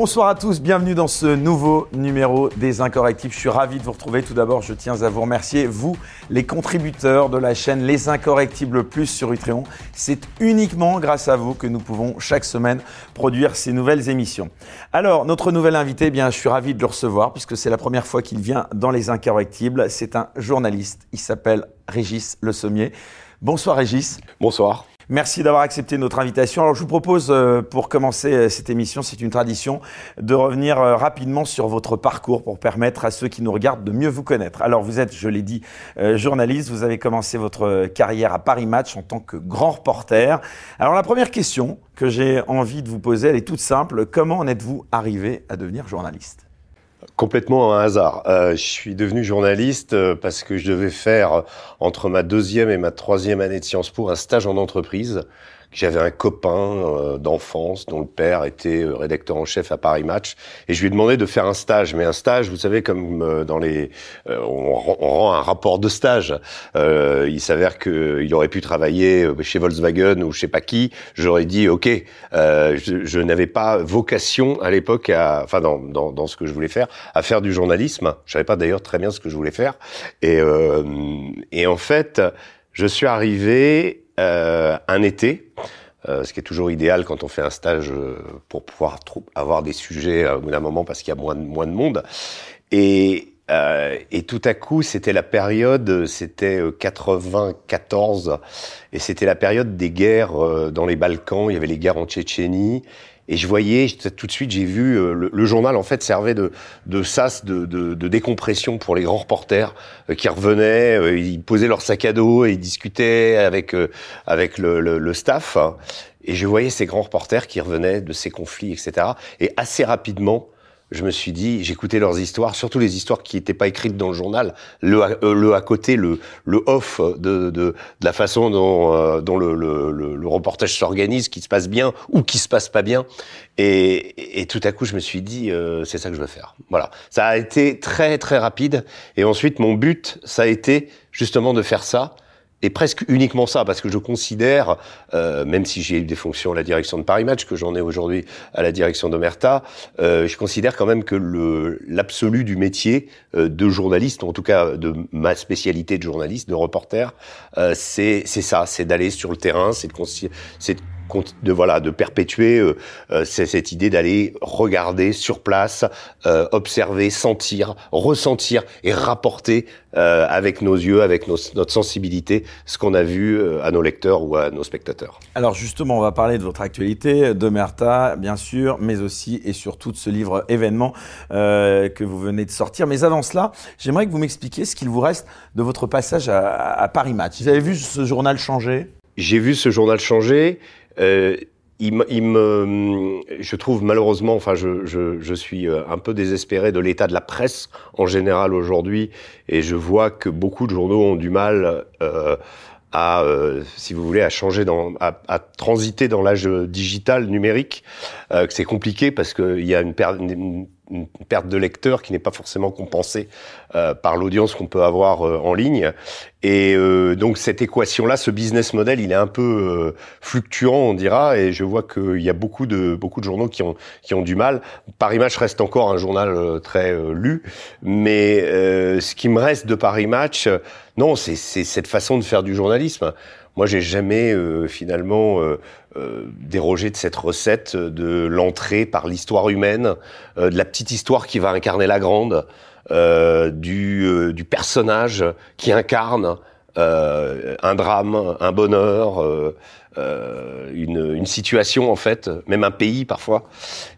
Bonsoir à tous, bienvenue dans ce nouveau numéro des Incorrectibles. Je suis ravi de vous retrouver. Tout d'abord, je tiens à vous remercier, vous, les contributeurs de la chaîne Les Incorrectibles Plus sur Utréon. C'est uniquement grâce à vous que nous pouvons chaque semaine produire ces nouvelles émissions. Alors, notre nouvel invité, eh bien, je suis ravi de le recevoir puisque c'est la première fois qu'il vient dans Les Incorrectibles. C'est un journaliste. Il s'appelle Régis Le Sommier. Bonsoir Régis. Bonsoir. Merci d'avoir accepté notre invitation. Alors je vous propose, euh, pour commencer euh, cette émission, c'est une tradition, de revenir euh, rapidement sur votre parcours pour permettre à ceux qui nous regardent de mieux vous connaître. Alors vous êtes, je l'ai dit, journaliste, vous avez commencé votre carrière à Paris Match en tant que grand reporter. Alors la première question que j'ai envie de vous poser, elle est toute simple. Comment en êtes-vous arrivé à devenir journaliste? Complètement un hasard. Euh, je suis devenu journaliste euh, parce que je devais faire entre ma deuxième et ma troisième année de Sciences Po un stage en entreprise j'avais un copain euh, d'enfance dont le père était euh, rédacteur en chef à Paris Match et je lui ai demandé de faire un stage. Mais un stage, vous savez, comme euh, dans les, on, rend un rapport de stage. il s'avère qu'il aurait pu travailler chez Volkswagen ou je sais pas qui. J'aurais dit OK. je, je n'avais pas vocation à l'époque, à, enfin dans, dans, dans, ce que je voulais faire, à faire du journalisme. Je savais pas d'ailleurs très bien ce que je voulais faire. Et, et en fait, je suis arrivé un été, euh, ce qui est toujours idéal quand on fait un stage euh, pour pouvoir avoir des sujets au bout d'un moment parce qu'il y a moins de, moins de monde. Et, et tout à coup, c'était la période, c'était 94, et c'était la période des guerres dans les Balkans. Il y avait les guerres en Tchétchénie, et je voyais tout de suite, j'ai vu euh, le, journal en fait servait de, de sas de, de, de décompression pour les grands reporters euh, qui revenaient, euh, ils posaient leur sac à dos et ils discutaient avec avec le, le, le staff. Et je voyais ces grands reporters qui revenaient de ces conflits, etc. Et assez rapidement, je me suis dit, j'écoutais leurs histoires, surtout les histoires qui n'étaient pas écrites dans le journal, le, euh, le à côté, le, le off de, de, de la façon dont, euh, dont le, le, le, reportage s'organise, qui se passe bien ou qui se passe pas bien. Et, et tout à coup, je me suis dit, euh, c'est ça que je veux faire. Voilà. Ça a été très très rapide. Et ensuite, mon but, ça a été justement de faire ça et presque uniquement ça, parce que je considère, euh, même si j'ai eu des fonctions à la direction de Paris Match, que j'en ai aujourd'hui à la direction d'Omerta, euh, je considère quand même que l'absolu du métier euh, de journaliste, en tout cas de ma spécialité de journaliste, de reporter, euh, c'est c'est ça, c'est d'aller sur le terrain, c'est c'est de de voilà de perpétuer euh, euh cette idée d'aller regarder sur place, euh, observer, sentir, ressentir et rapporter euh, avec nos yeux, avec nos, notre sensibilité, ce qu'on a vu euh, à nos lecteurs ou à nos spectateurs. Alors justement, on va parler de votre actualité, de Merta, bien sûr, mais aussi et surtout de ce livre événement que vous venez de sortir. Mais avant cela, j'aimerais que vous m'expliquiez ce qu'il vous reste de votre passage à, à Paris Match. Vous avez vu ce journal changer? J'ai vu ce journal changer. Euh, il, il, me, je trouve malheureusement, enfin, je, je, je suis euh, un peu désespéré de l'état de la presse en général aujourd'hui, et je vois que beaucoup de journaux ont du mal euh, à, euh, si vous voulez, à changer, dans, à, à transiter dans l'âge digital numérique, euh, que c'est compliqué parce qu'il y a une, une, une perte de lecteurs qui n'est pas forcément compensée euh, par l'audience qu'on peut avoir euh, en ligne. Et euh, donc cette équation-là, ce business model, il est un peu euh, fluctuant, on dira. Et je vois qu'il y a beaucoup de beaucoup de journaux qui ont qui ont du mal. Paris Match reste encore un journal euh, très lu, mais ce qui me reste de Paris Match, non, c'est cette façon de faire du journalisme. Moi, j'ai jamais finalement euh, déroger de cette recette de l'entrée par l'histoire humaine, euh, de la petite histoire qui va incarner la grande, euh, du personnage qui incarne un drame, un bonheur, euh, une, une, situation en fait, même un pays parfois.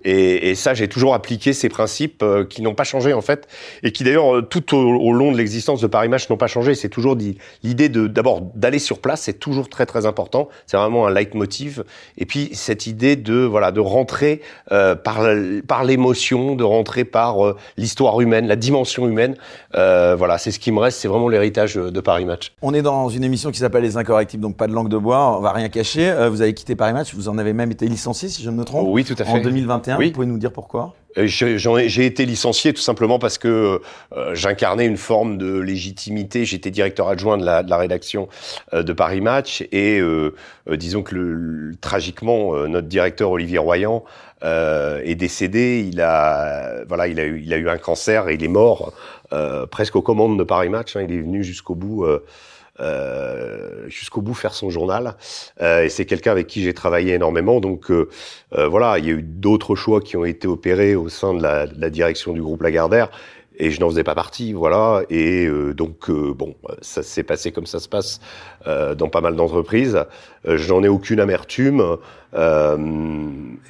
Et, et ça, j'ai toujours appliqué ces principes euh, qui n'ont pas changé en fait, et qui d'ailleurs euh, tout au, long de l'existence de Paris Match n'ont pas changé. C'est toujours l'idée de d'abord d'aller sur place, c'est toujours très très important. C'est vraiment un leitmotiv. Et puis cette idée de voilà de rentrer euh, par par l'émotion, de rentrer par euh, l'histoire humaine, la dimension humaine. voilà, c'est ce qui me reste. C'est vraiment l'héritage de Paris Match. On est dans une émission qui s'appelle Les Incorrectibles, donc pas de langue de bois. On va rien cacher. vous avez quitté Paris Match, vous en avez même été licencié, si je ne me trompe. Oui, tout à fait. En 2021, vous pouvez nous dire pourquoi? J'ai été licencié tout simplement parce que j'incarnais une forme de légitimité. J'étais directeur adjoint de la, de la rédaction de Paris Match et disons que le, tragiquement notre directeur Olivier Royan euh, est décédé. Il a, voilà, il a eu, il a eu un cancer et il est mort euh, presque aux commandes de Paris Match. Hein. Il est venu jusqu'au bout. Euh, jusqu'au bout faire son journal. Euh, et c'est quelqu'un avec qui j'ai travaillé énormément. Donc euh, voilà, il y a eu d'autres choix qui ont été opérés au sein de la, de la direction du groupe Lagardère et je n'en faisais pas partie, voilà. Et euh, donc euh, bon, ça s'est passé comme ça se passe dans pas mal d'entreprises. je n'en ai aucune amertume.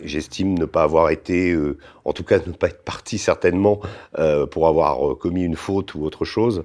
J'estime ne pas avoir été, en tout cas ne pas être parti certainement pour avoir commis une faute ou autre chose,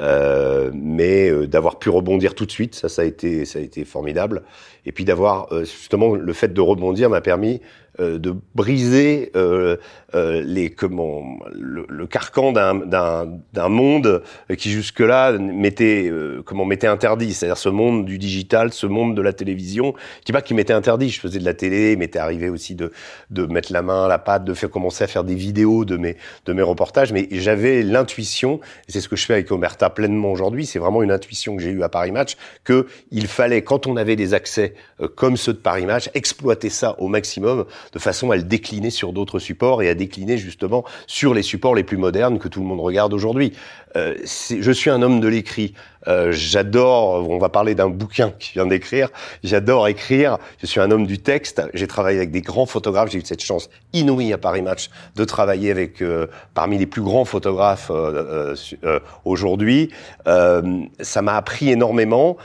mais d'avoir pu rebondir tout de suite, ça, ça a été, ça été formidable. Et puis d'avoir justement le fait de rebondir m'a permis euh, de briser euh, euh, les comment le, carcan d'un d'un monde qui jusque là m'était comment m'était interdit c'est-à-dire ce monde du digital ce monde de la télévision qui pas qui m'était interdit je faisais de la télé il m'était arrivé aussi de de mettre la main à la pâte de faire commencer à faire des vidéos de mes de mes reportages mais j'avais l'intuition et c'est ce que je fais avec Omerta pleinement aujourd'hui c'est vraiment une intuition que j'ai eue à Paris Match que il fallait quand on avait des accès comme ceux de Paris Match exploiter ça au maximum de façon à le décliner sur d'autres supports et à décliner justement sur les supports les plus modernes que tout le monde regarde aujourd'hui. Euh, je suis un homme de l'écrit. Euh, j'adore, on va parler d'un bouquin qui vient d'écrire, j'adore écrire, je suis un homme du texte, j'ai travaillé avec des grands photographes, j'ai eu cette chance inouïe à Paris Match de travailler avec euh, parmi les plus grands photographes euh, euh, aujourd'hui. ça m'a appris énormément,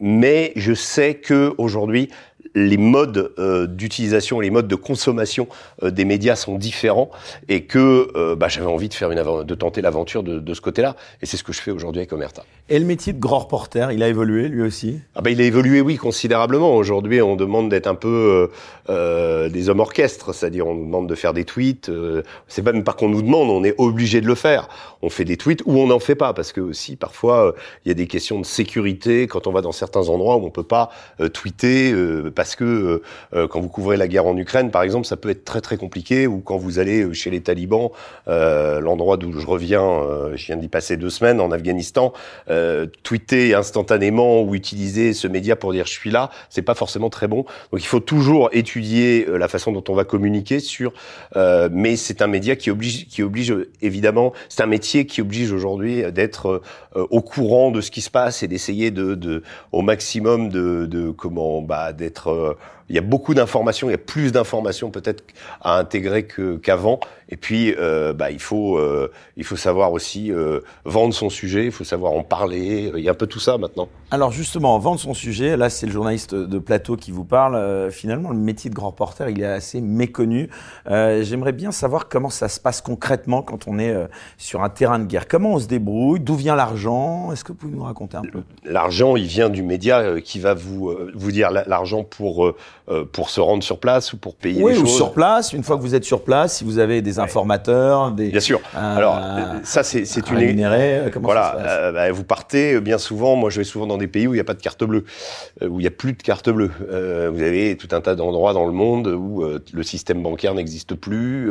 mais je sais que aujourd'hui les modes euh, d'utilisation, les modes de consommation euh, des médias sont différents et que euh, bah, j'avais envie de faire une de tenter l'aventure de, de, ce côté-là. Et c'est ce que je fais aujourd'hui avec Omerta. Et le métier de grand reporter, il a évolué lui aussi ah bah, Il a évolué, oui, considérablement. Aujourd'hui, on demande d'être un peu des hommes orchestres, c'est-à-dire on demande de faire des tweets. c'est même pas qu'on nous demande, on est obligé de le faire. On fait des tweets ou on n'en fait pas parce que aussi parfois il y a des questions de sécurité quand on va dans certains endroits où on peut pas tweeter parce que euh, euh, quand vous couvrez la guerre en Ukraine, par exemple, ça peut être très très compliqué, ou quand vous allez euh, chez les talibans, l'endroit d'où je reviens, je viens d'y passer deux semaines en Afghanistan, tweeter instantanément ou utiliser ce média pour dire je suis là, c'est pas forcément très bon. Donc il faut toujours étudier la façon dont on va communiquer sur, mais c'est un média qui oblige, qui oblige évidemment, c'est un métier qui oblige aujourd'hui d'être au courant de ce qui se passe et d'essayer de, de, au maximum de, de comment, bah, d'être euh, il y a beaucoup d'informations, il y a plus d'informations peut-être à intégrer qu'avant. Et puis, euh, bah, il faut euh, il faut savoir aussi euh, vendre son sujet, il faut savoir en parler. Il y a un peu tout ça maintenant. Alors justement, vendre son sujet. Là, c'est le journaliste de plateau qui vous parle. Euh, finalement, le métier de grand reporter, il est assez méconnu. Euh, j'aimerais bien savoir comment ça se passe concrètement quand on est sur un terrain de guerre. Comment on se débrouille? D'où vient l'argent? Est-ce que vous pouvez nous raconter un peu? L'argent, il vient du média qui va vous vous dire l'argent pour pour se rendre sur place ou pour payer oui, les ou choses. sur place. Une fois que vous êtes sur place, si vous avez des informateurs, des bien sûr. Alors ça c'est une comment voilà. Euh, bah, vous partez bien souvent. Moi je vais souvent dans des pays où il n'y a pas de carte bleue, euh, où il n'y a plus de carte bleue. Euh, vous avez tout un tas d'endroits dans le monde où le système bancaire n'existe plus.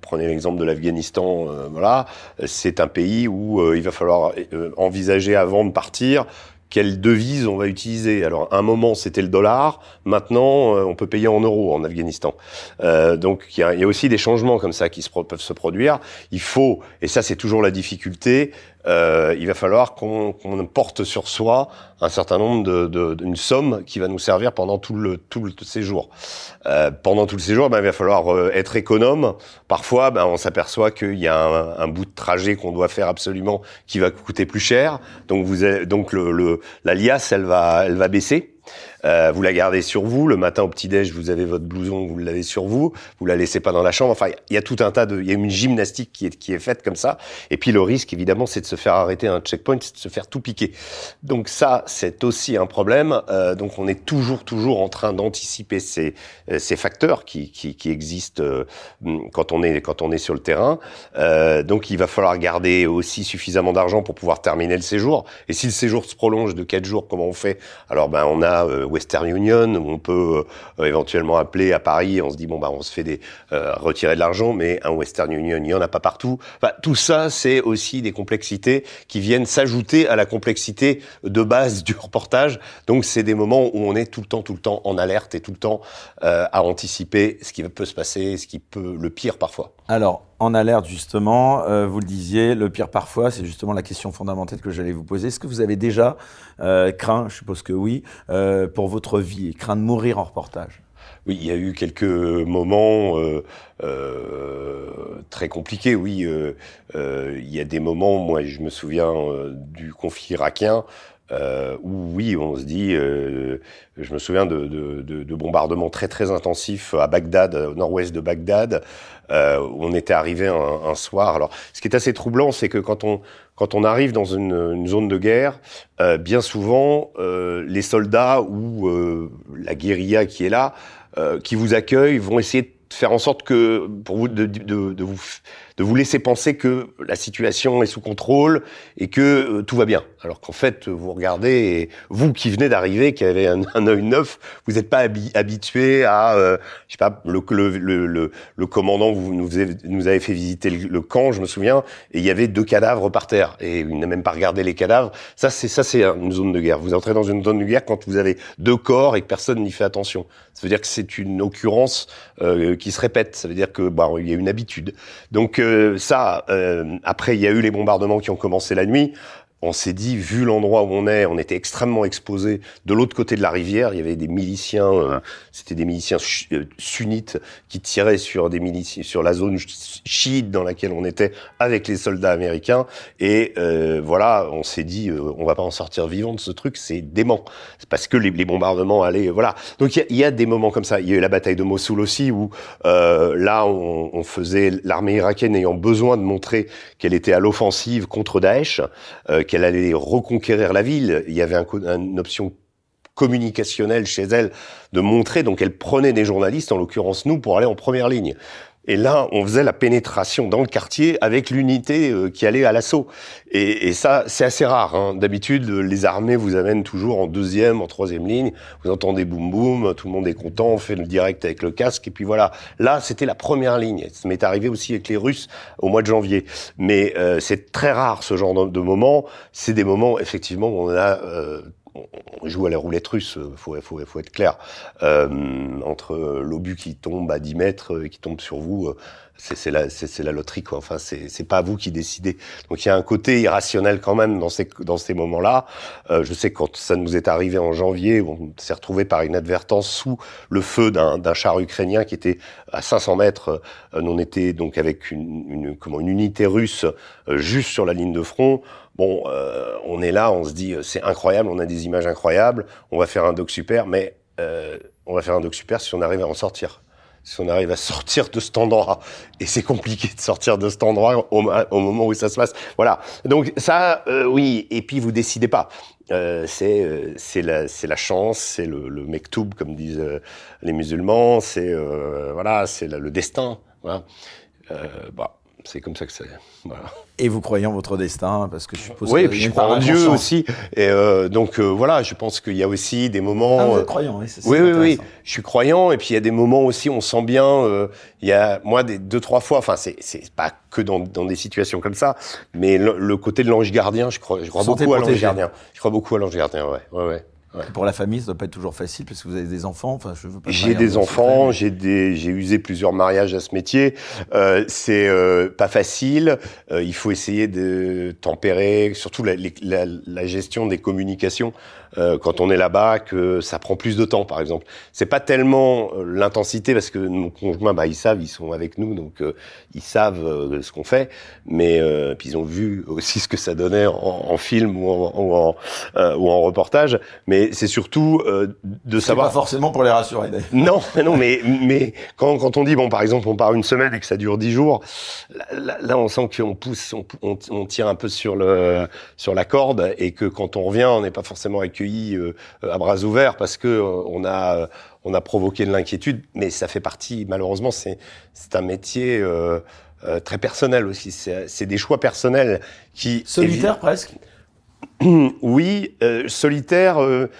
prenez l'exemple de l'Afghanistan. voilà, c'est un pays où il va falloir envisager avant de partir quelle devise on va utiliser. Alors, un moment, c'était le dollar. Maintenant, euh, on peut payer en euros en Afghanistan. Euh, donc, il y, a, aussi des changements comme ça qui peuvent se produire. Il faut, et ça, c'est toujours la difficulté, euh, il va falloir qu'on porte sur soi un certain nombre de, de, une somme qui va nous servir pendant tout le tout le séjour. Euh, pendant tout le séjour, ben, il va falloir euh, être économe. Parfois, ben, on s'aperçoit qu'il y a un, un, bout de trajet qu'on doit faire absolument qui va coûter plus cher. Donc vous donc le, le la liasse, elle va elle va baisser. Euh, vous la gardez sur vous. Le matin au petit-déj, vous avez votre blouson, vous l'avez sur vous. Vous la laissez pas dans la chambre. Enfin, il y a tout un tas de, il y a une gymnastique qui est, qui est faite comme ça. Et puis le risque, évidemment, c'est de se faire arrêter à un checkpoint, c'est de se faire tout piquer. Donc ça, c'est aussi un problème. Euh, donc on est toujours, toujours en train d'anticiper ces, euh, ces facteurs qui, qui, qui existent euh, quand on est, quand on est sur le terrain. Euh, donc il va falloir garder aussi suffisamment d'argent pour pouvoir terminer le séjour. Et si le séjour se prolonge de quatre jours, comment on fait? Alors ben on a a Western Union où on peut éventuellement appeler à Paris. On se dit bon bah on se fait des retirer de l'argent, mais un Western Union il y en a pas partout. Enfin, tout ça c'est aussi des complexités qui viennent s'ajouter à la complexité de base du reportage. Donc c'est des moments où on est tout le temps tout le temps en alerte et tout le temps à anticiper ce qui peut se passer, ce qui peut le pire parfois. Alors en alerte justement, euh, vous le disiez, le pire parfois, c'est justement la question fondamentale que j'allais vous poser. Est-ce que vous avez déjà euh, craint, je suppose que oui, euh, pour votre vie, craint de mourir en reportage? Oui, il y a eu quelques moments euh, très compliqués. Oui, il y a des moments. Moi, je me souviens du conflit irakien. Où oui, on se dit, je me souviens de, de, de, de, bombardements très très intensifs à Bagdad, au nord-ouest de Bagdad, euh, on était arrivé un, un, soir. Alors, ce qui est assez troublant, c'est que quand on quand on arrive dans une, une zone de guerre, euh, bien souvent euh, les soldats ou euh, la guérilla qui est là, euh, qui vous accueillent, vont essayer de faire en sorte que pour vous de, de, de, vous de vous laisser penser que la situation est sous contrôle et que euh, tout va bien alors qu'en fait vous regardez et vous qui venez d'arriver qui avez un, œil neuf vous n'êtes pas habitué à euh, je sais pas le le, le, le, commandant vous nous, avez, nous avait fait visiter le, camp je me souviens et il y avait deux cadavres par terre. Et il n'a même pas regardé les cadavres. Ça c'est ça c'est une zone de guerre. Vous entrez dans une zone de guerre quand vous avez deux corps et que personne n'y fait attention. Ça veut dire que c'est une occurrence euh, qui se répète. Ça veut dire que bah, il y a une habitude. Donc euh, ça, euh, après il y a eu les bombardements qui ont commencé la nuit on s'est dit, vu l'endroit où on est, on était extrêmement exposé. De l'autre côté de la rivière, il y avait des miliciens, euh, c'était des miliciens euh, sunnites qui tiraient sur des miliciens, sur la zone chiite dans laquelle on était avec les soldats américains. Et euh, voilà, on s'est dit, on va pas en sortir vivant de ce truc, c'est dément. C'est parce que les, bombardements allaient, voilà. Donc il y, a, des moments comme ça. Il y a eu la bataille de Mossoul aussi, où là, on, faisait l'armée irakienne ayant besoin de montrer qu'elle était à l'offensive contre Daesh qu'elle allait reconquérir la ville. Il y avait un, une option communicationnelle chez elle de montrer, donc elle prenait des journalistes, en l'occurrence nous, pour aller en première ligne. Et là, on faisait la pénétration dans le quartier avec l'unité euh, qui allait à l'assaut. Et, et, ça, c'est assez rare. Hein. D'habitude, les armées vous amènent toujours en deuxième, en troisième ligne. Vous entendez boum boum, tout le monde est content, on fait le direct avec le casque, et puis voilà. Là, c'était la première ligne. Ça m'est arrivé aussi avec les Russes au mois de janvier. Mais euh, c'est très rare ce genre de, de moments. C'est des moments, effectivement, où on a euh, on joue à la roulette russe, euh, faut, faut, faut être clair. Euh, entre l'obus qui tombe à 10 mètres et qui tombe sur vous, c'est la, la loterie, quoi. Enfin, c'est pas vous qui décidez. Donc il y a un côté irrationnel quand même dans ces, dans ces moments-là. Euh, je sais que quand ça nous est arrivé en janvier, on s'est retrouvé par inadvertance sous le feu d'un char ukrainien qui était à 500 mètres. Euh, on était donc avec une, une, comment, une unité russe euh, juste sur la ligne de front. Bon, euh, on est là, on se dit c'est incroyable, on a des images incroyables, on va faire un doc super, mais euh, on va faire un doc super si on arrive à en sortir si on arrive à sortir de cet endroit. Et c'est compliqué de sortir de cet endroit au, moment où ça se passe. Voilà. Donc ça, euh, oui. Et puis vous décidez pas. Euh, c'est euh, c'est la c'est la chance, c'est le, le mektoub comme disent euh, les musulmans. C'est euh, voilà, c'est le destin. Voilà. bah, c'est comme ça que c'est. Voilà. Et vous croyez en votre destin parce que je suppose. Oui, et puis je crois en Dieu aussi. Et euh, donc euh, voilà, je pense qu'il y a aussi des moments. Ah, vous êtes croyant, oui. Oui, oui, oui. Je suis croyant, et puis il y a des moments aussi, on sent bien. Euh, il y a moi des deux trois fois. Enfin, c'est c'est pas que dans dans des situations comme ça, mais le, le côté de l'ange gardien, je crois, je crois beaucoup à l'ange gardien. Je crois beaucoup à l'ange gardien, ouais, ouais, ouais. Ouais. Pour la famille, ça doit pas être toujours facile parce que vous avez des enfants. Enfin, je veux pas. J'ai des enfants, j'ai des, j'ai usé plusieurs mariages à ce métier. Euh, c'est euh, pas facile. Euh, il faut essayer de tempérer, surtout la, la, la gestion des communications euh, quand on est là-bas, que ça prend plus de temps, par exemple. C'est pas tellement euh, l'intensité parce que nos conjoints, bah, ils savent, ils sont avec nous, donc euh, ils savent ce qu'on fait. Mais puis ils ont vu aussi ce que ça donnait en, en film ou en, ou en, ou en reportage. Mais c'est surtout euh, de savoir. Pas forcément pour les rassurer. Non, non, mais mais quand quand on dit bon, par exemple, on part une semaine et que ça dure dix jours, là, là on sent qu'on pousse, on, on, on, tire un peu sur le sur la corde et que quand on revient, on n'est pas forcément accueilli euh, à bras ouverts parce que euh, on a on a provoqué de l'inquiétude, mais ça fait partie. Malheureusement, c'est c'est un métier. Euh, très personnel aussi, c'est des choix personnels qui solitaire presque oui, euh, solitaire, euh,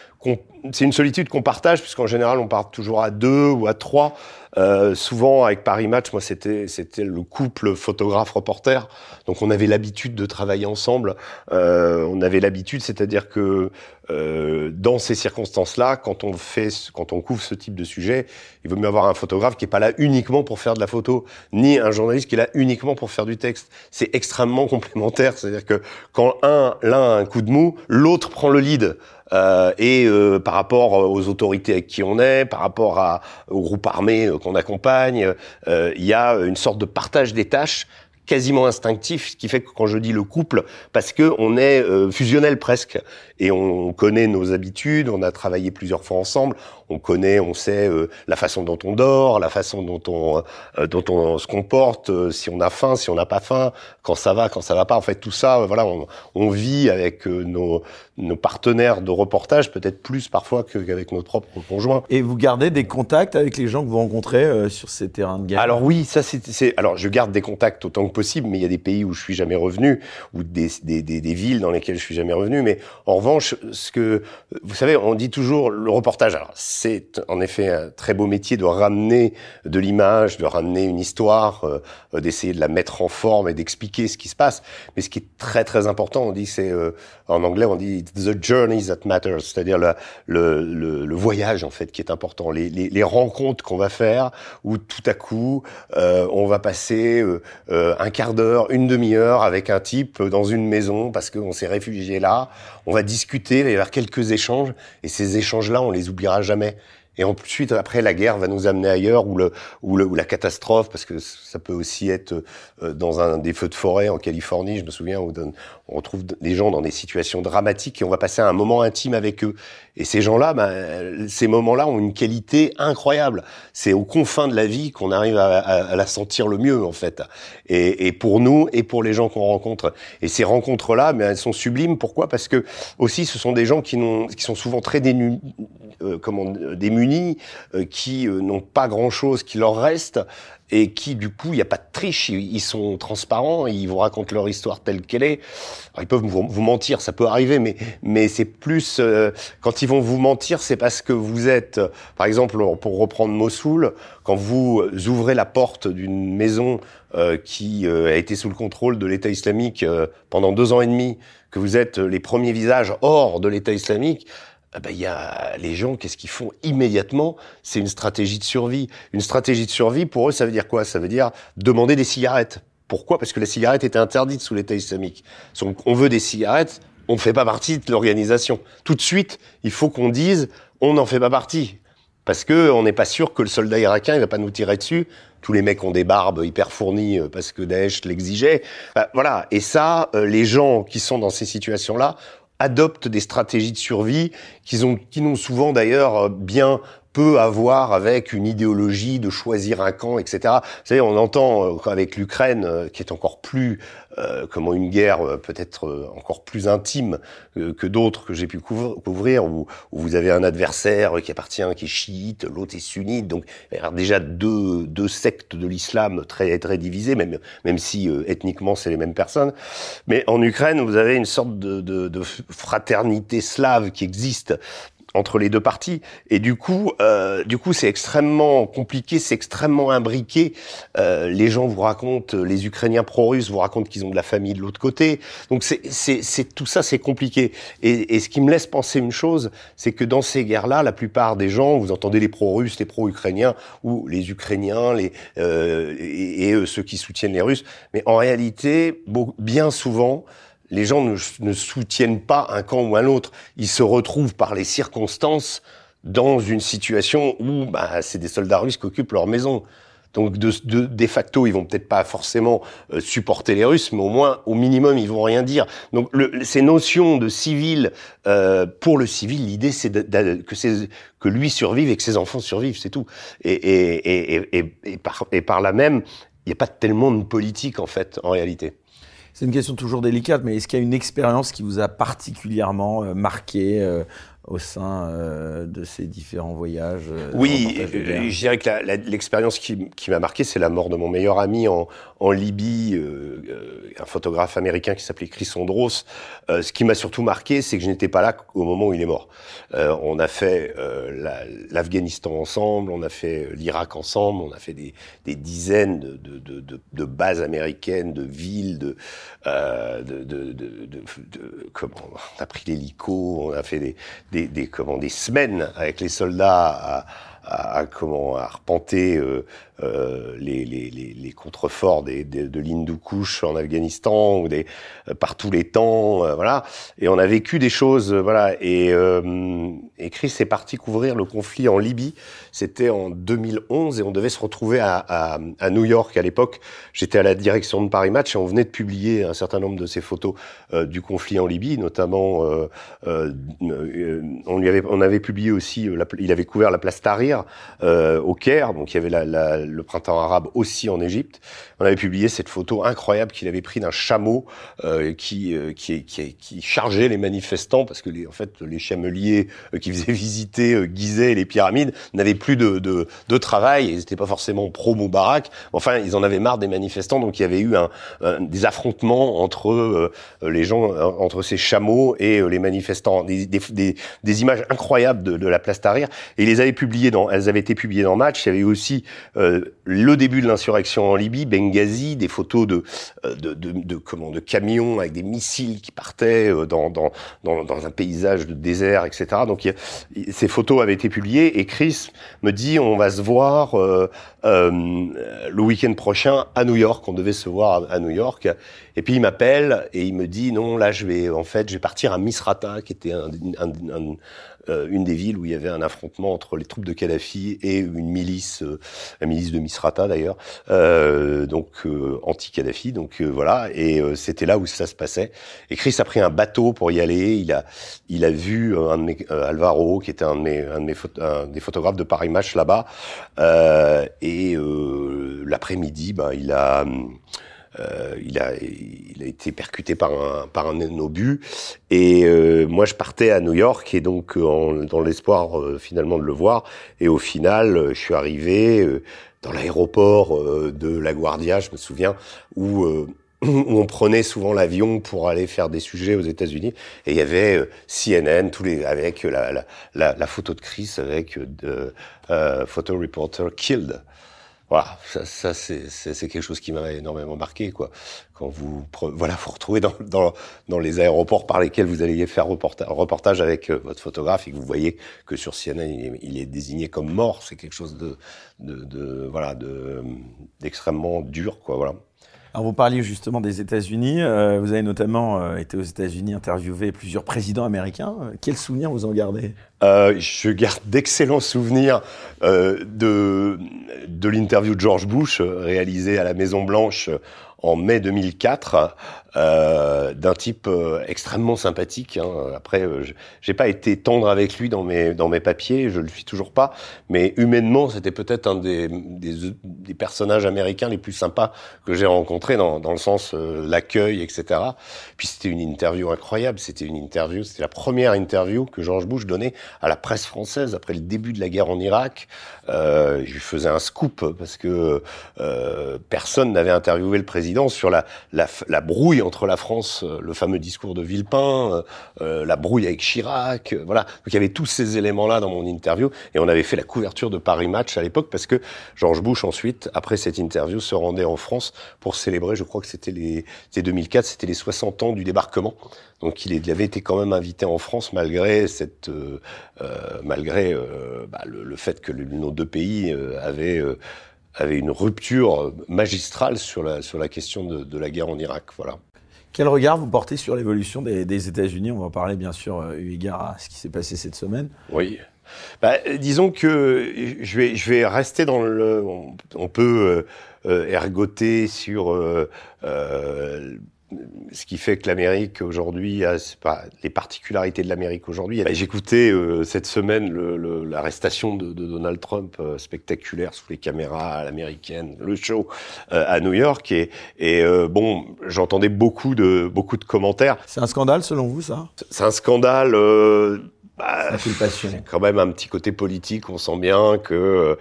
c'est une solitude qu'on partage, puisqu'en général, on part toujours à deux ou à trois. Euh, souvent, avec Paris Match, moi, c'était c'était le couple photographe-reporter. Donc, on avait l'habitude de travailler ensemble. Euh, on avait l'habitude, c'est-à-dire que euh, dans ces circonstances-là, quand on fait, quand on couvre ce type de sujet, il vaut mieux avoir un photographe qui est pas là uniquement pour faire de la photo, ni un journaliste qui est là uniquement pour faire du texte. C'est extrêmement complémentaire. C'est-à-dire que quand un l'un a un coup de mou, l'autre prend le lead. Euh, et euh, par rapport aux autorités avec qui on est, par rapport à, au groupe armé euh, qu'on accompagne, il y a une sorte de partage des tâches quasiment instinctif, ce qui fait que quand je dis le couple, parce que on est fusionnel presque et on connaît nos habitudes, on a travaillé plusieurs fois ensemble, on connaît, on sait euh, la façon dont on dort, la façon dont on euh, dont on se comporte, euh, si on a faim, si on n'a pas faim, quand ça va, quand ça va pas. En fait, tout ça, voilà, on, on vit avec nos nos partenaires de reportage, peut-être plus parfois qu'avec notre propre conjoint. Et vous gardez des contacts avec les gens que vous rencontrez sur ces terrains de guerre? Alors oui, ça c'est, alors je garde des contacts autant que possible, mais il y a des pays où je suis jamais revenu, ou des, des, des, des villes dans lesquelles je suis jamais revenu. Mais en revanche, ce que vous savez, on dit toujours le reportage. Alors c'est en effet un très beau métier de ramener de l'image, de ramener une histoire, euh, d'essayer de la mettre en forme et d'expliquer ce qui se passe. Mais ce qui est très très important, on dit c'est euh, en anglais on dit the journey that matters, c'est-à-dire le, le, le, voyage en fait qui est important, les, les, les rencontres qu'on va faire où tout à coup euh, on va passer un quart d'heure, une demi-heure avec un type dans une maison parce qu'on s'est réfugié là, il va y avoir quelques échanges et ces échanges-là on les oubliera jamais et ensuite, après, la guerre va nous amener ailleurs, ou, le, ou, le, ou la catastrophe, parce que ça peut aussi être euh, dans un des feux de forêt en Californie, je me souviens, où on retrouve des gens dans des situations dramatiques et on va passer un moment intime avec eux. Et ces gens-là, ben, ces moments-là ont une qualité incroyable. C'est aux confins de la vie qu'on arrive à, à, la sentir le mieux, en fait. Et, et, pour nous et pour les gens qu'on rencontre. Et ces rencontres-là, ben, elles sont sublimes. Pourquoi? Parce que aussi, ce sont des gens qui, qui sont souvent très dénus, euh, comment, démunis, euh, qui euh, n'ont pas grand-chose qui leur reste et qui du coup il n'y a pas de triche, ils, sont transparents, ils vous racontent leur histoire telle qu'elle est. ils peuvent vous, mentir, ça peut arriver, mais mais c'est plus euh, quand ils vont vous mentir, c'est parce que vous êtes, par exemple, pour reprendre Mossoul, quand vous ouvrez la porte d'une maison euh, qui euh, a été sous le contrôle de l'État islamique pendant deux ans et demi, que vous êtes les premiers visages hors de l'État islamique, ah ben, il y a les gens, qu'est-ce qu'ils font immédiatement? C'est une stratégie de survie. Une stratégie de survie, pour eux, ça veut dire quoi? Ça veut dire demander des cigarettes. Pourquoi? Parce que la cigarette était interdite sous l'État islamique. Donc, on veut des cigarettes, on ne fait pas partie de l'organisation. Tout de suite, il faut qu'on dise, on n'en fait pas partie. Parce que on n'est pas sûr que le soldat irakien, il va pas nous tirer dessus. Tous les mecs ont des barbes hyper fournies euh, parce que Daesh l'exigeait. voilà. Et ça, euh, les gens qui sont dans ces situations-là adoptent des stratégies de survie qui ont, qui n'ont souvent d'ailleurs euh, bien peu à voir avec une idéologie de choisir un camp, etc. Vous savez, on entend euh, avec l'Ukraine, euh, qui est encore plus, euh, comment une guerre peut-être encore plus intime que d'autres que j'ai pu couvrir, où, vous avez un adversaire qui appartient, qui est chiite, l'autre est sunnite, donc il y a déjà deux, deux sectes de l'islam très très divisées, même même si ethniquement c'est les mêmes personnes. Mais en Ukraine, vous avez une sorte de, de, de fraternité slave qui existe entre les deux parties. Et du coup, euh, du coup, c'est extrêmement compliqué, c'est extrêmement imbriqué. Euh, les gens vous racontent, les Ukrainiens pro-russes vous racontent qu'ils ont de la famille de l'autre côté. Donc c'est, tout ça, c'est compliqué. Et, et, ce qui me laisse penser une chose, c'est que dans ces guerres-là, la plupart des gens, vous entendez les pro-russes, les pro-ukrainiens, ou les Ukrainiens, les euh, et, et, ceux qui soutiennent les Russes. Mais en réalité, bien souvent, les gens ne, soutiennent pas un camp ou un autre. Ils se retrouvent par les circonstances dans une situation où bah, c'est des soldats russes qui occupent leur maison. Donc de, de, facto, ils vont peut-être pas forcément euh, supporter les Russes, mais au moins, au minimum, ils vont rien dire. Donc le, ces notions de civil, euh, pour le civil, l'idée c'est que, que lui survive et que ses enfants survivent, c'est tout. Et, et, et, et, par, et par là même, il n'y a pas tellement de politique en fait, en réalité. C'est une question toujours délicate, mais est-ce qu'il y a une expérience qui vous a particulièrement euh, marqué euh, au sein euh, de ces différents voyages euh, Oui, je dirais que l'expérience qui, qui m'a marqué, c'est la mort de mon meilleur ami en, en Libye, euh, euh, un photographe américain qui s'appelait Chris Ondros. Euh, ce qui m'a surtout marqué, c'est que je n'étais pas là au moment où il est mort. on a fait l'Afghanistan ensemble, on a fait l'Irak ensemble, on a fait des, des dizaines de, de, de, de, bases américaines, de villes, de, comment on a pris l'hélico, on a fait des, des, des, comment, des semaines avec les soldats à, à, comment arpenter euh, euh, les, les, les, contreforts des, des, de l'Hindoukouche en Afghanistan ou des euh, par tous les temps, euh, voilà. Et on a vécu des choses, voilà. Et, et Chris est parti couvrir le conflit en Libye. C'était en 2011 et on devait se retrouver à, à, à New York à l'époque. J'étais à la direction de Paris Match et on venait de publier un certain nombre de ces photos du conflit en Libye, notamment on lui avait on avait publié aussi, il avait couvert la place Tahrir euh, au Caire, donc il y avait la, la, le printemps arabe aussi en Égypte. On avait publié cette photo incroyable qu'il avait pris d'un chameau euh, qui, euh, qui, qui, qui, chargeait les manifestants parce que les, en fait les chameliers euh, qui faisaient visiter euh, Gizeh et les pyramides n'avaient plus de, de, de travail. Ils n'étaient pas forcément pro Moubarak. Enfin, ils en avaient marre des manifestants, donc il y avait eu un, des affrontements entre les gens, entre ces chameaux et les manifestants. Des, des, des, images incroyables de, de la place Tahrir. Et les avaient publiées dans elles avaient été publiées dans Match. Il y avait aussi euh, le début de l'insurrection en Libye, Benghazi, des photos de, euh, de, de, de, comment, de camions avec des missiles qui partaient euh, dans, dans, dans, dans un paysage de désert, etc. Donc ces photos avaient été publiées et Chris me dit on va se voir euh, euh, le week-end prochain à New York. On devait se voir à, New York. Et puis il m'appelle et il me dit non là je vais en fait je vais partir à Misrata qui était un, un, un, une des villes où il y avait un affrontement entre les troupes de Kadhafi et une milice, euh, la milice de Misrata d'ailleurs, euh, donc anti-Kadhafi. Donc voilà, et c'était là où ça se passait. Et Chris a pris un bateau pour y aller. Il a, il a vu un Alvaro, qui était un de un des photographes de Paris Match là-bas. et l'après-midi, bah, il a euh, il, a, il a été percuté par un, par un obus. Et euh, moi, je partais à New York et donc euh, dans l'espoir euh, finalement de le voir. Et au final, je suis arrivé dans l'aéroport de La Guardia, je me souviens, où où on prenait souvent l'avion pour aller faire des sujets aux États-Unis et il y avait CNN tous les avec la, la, la, la photo de Chris avec de, euh, photo reporter killed voilà, ça, ça c'est quelque chose qui m'a énormément marqué, quoi. Quand vous voilà, vous retrouvez dans, dans, dans les aéroports par lesquels vous alliez faire reportage, reportage avec euh, votre photographe et que vous voyez que sur CNN il est, il est désigné comme mort, c'est quelque chose de, de, de voilà, de d'extrêmement dur, quoi. Voilà. Alors vous parliez justement des États-Unis. Euh, vous avez notamment euh, été aux États-Unis interviewé plusieurs présidents américains. Euh, quels souvenirs vous en gardez? Je garde d'excellents souvenirs de, de l'interview de George Bush réalisée à la Maison Blanche en mai 2004 euh, d'un type euh, extrêmement sympathique. Hein. Après, euh, j'ai pas été tendre avec lui dans mes dans mes papiers, je le suis toujours pas, mais humainement, c'était peut-être un des, des, des personnages américains les plus sympas que j'ai rencontrés dans dans le sens euh, l'accueil, etc. Puis c'était une interview incroyable. C'était une interview, c'était la première interview que George Bush donnait à la presse française après le début de la guerre en Irak. Je lui faisais un scoop parce que personne n'avait interviewé le président sur la, la, la, brouille entre la France, euh, le fameux discours de Villepin, euh, euh, la brouille avec Chirac, voilà. Donc il y avait tous ces éléments-là dans mon interview et on avait fait la couverture de Paris Match à l'époque parce que George Bush ensuite, après cette interview, se rendait en France pour célébrer, je crois que c'était les, c'était 2004, c'était les 60 ans du débarquement. Donc il, avait été quand même invité en France malgré cette, euh, malgré euh, bah, le, le, fait que nos deux pays avaient avait une rupture magistrale sur la, sur la question de, de la guerre en Irak. Voilà. Quel regard vous portez sur l'évolution des, États-Unis? On va parler bien sûr euh, à ce qui s'est passé cette semaine. Oui. Bah, disons que je vais, je vais rester dans le. On, peut euh, euh, ergoter sur euh, ce qui fait que l'Amérique aujourd'hui a pas, les particularités de l'Amérique aujourd'hui. J'écoutais euh, cette semaine l'arrestation de, de, Donald Trump euh, spectaculaire sous les caméras à l'américaine, le show euh, à New York et, et euh, bon, j'entendais beaucoup de beaucoup de commentaires. C'est un scandale selon vous ça? C'est un scandale bah, quand même un petit côté politique. On sent bien que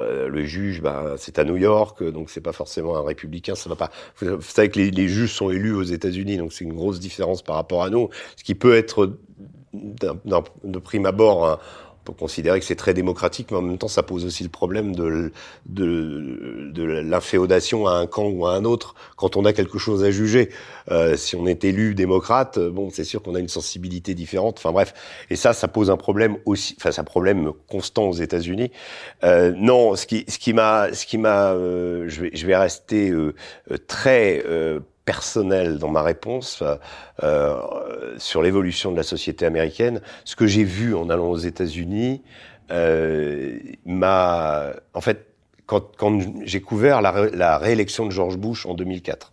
euh, le juge, bah, c'est à New York, donc c'est pas forcément un républicain. Ça va pas. Vous savez que les, les juges sont élus aux États-Unis, donc c'est une grosse différence par rapport à nous. Ce qui peut être de prime abord un, peut considérer que c'est très démocratique, mais en même temps, ça pose aussi le problème de, de, de l'inféodation à un camp ou à un autre quand on a quelque chose à juger. Euh, si on est élu démocrate, bon, c'est sûr qu'on a une sensibilité différente. Enfin bref, et ça, ça pose un problème aussi, enfin, c'est un problème constant aux États-Unis. Euh, non, ce qui, ce qui m'a, ce qui m'a, euh, je vais, je vais rester euh, très euh, personnel dans ma réponse euh, sur l'évolution de la société américaine. Ce que j'ai vu en allant aux États-Unis euh, m'a, en fait, quand, quand j'ai couvert la, réélection de George Bush en 2004.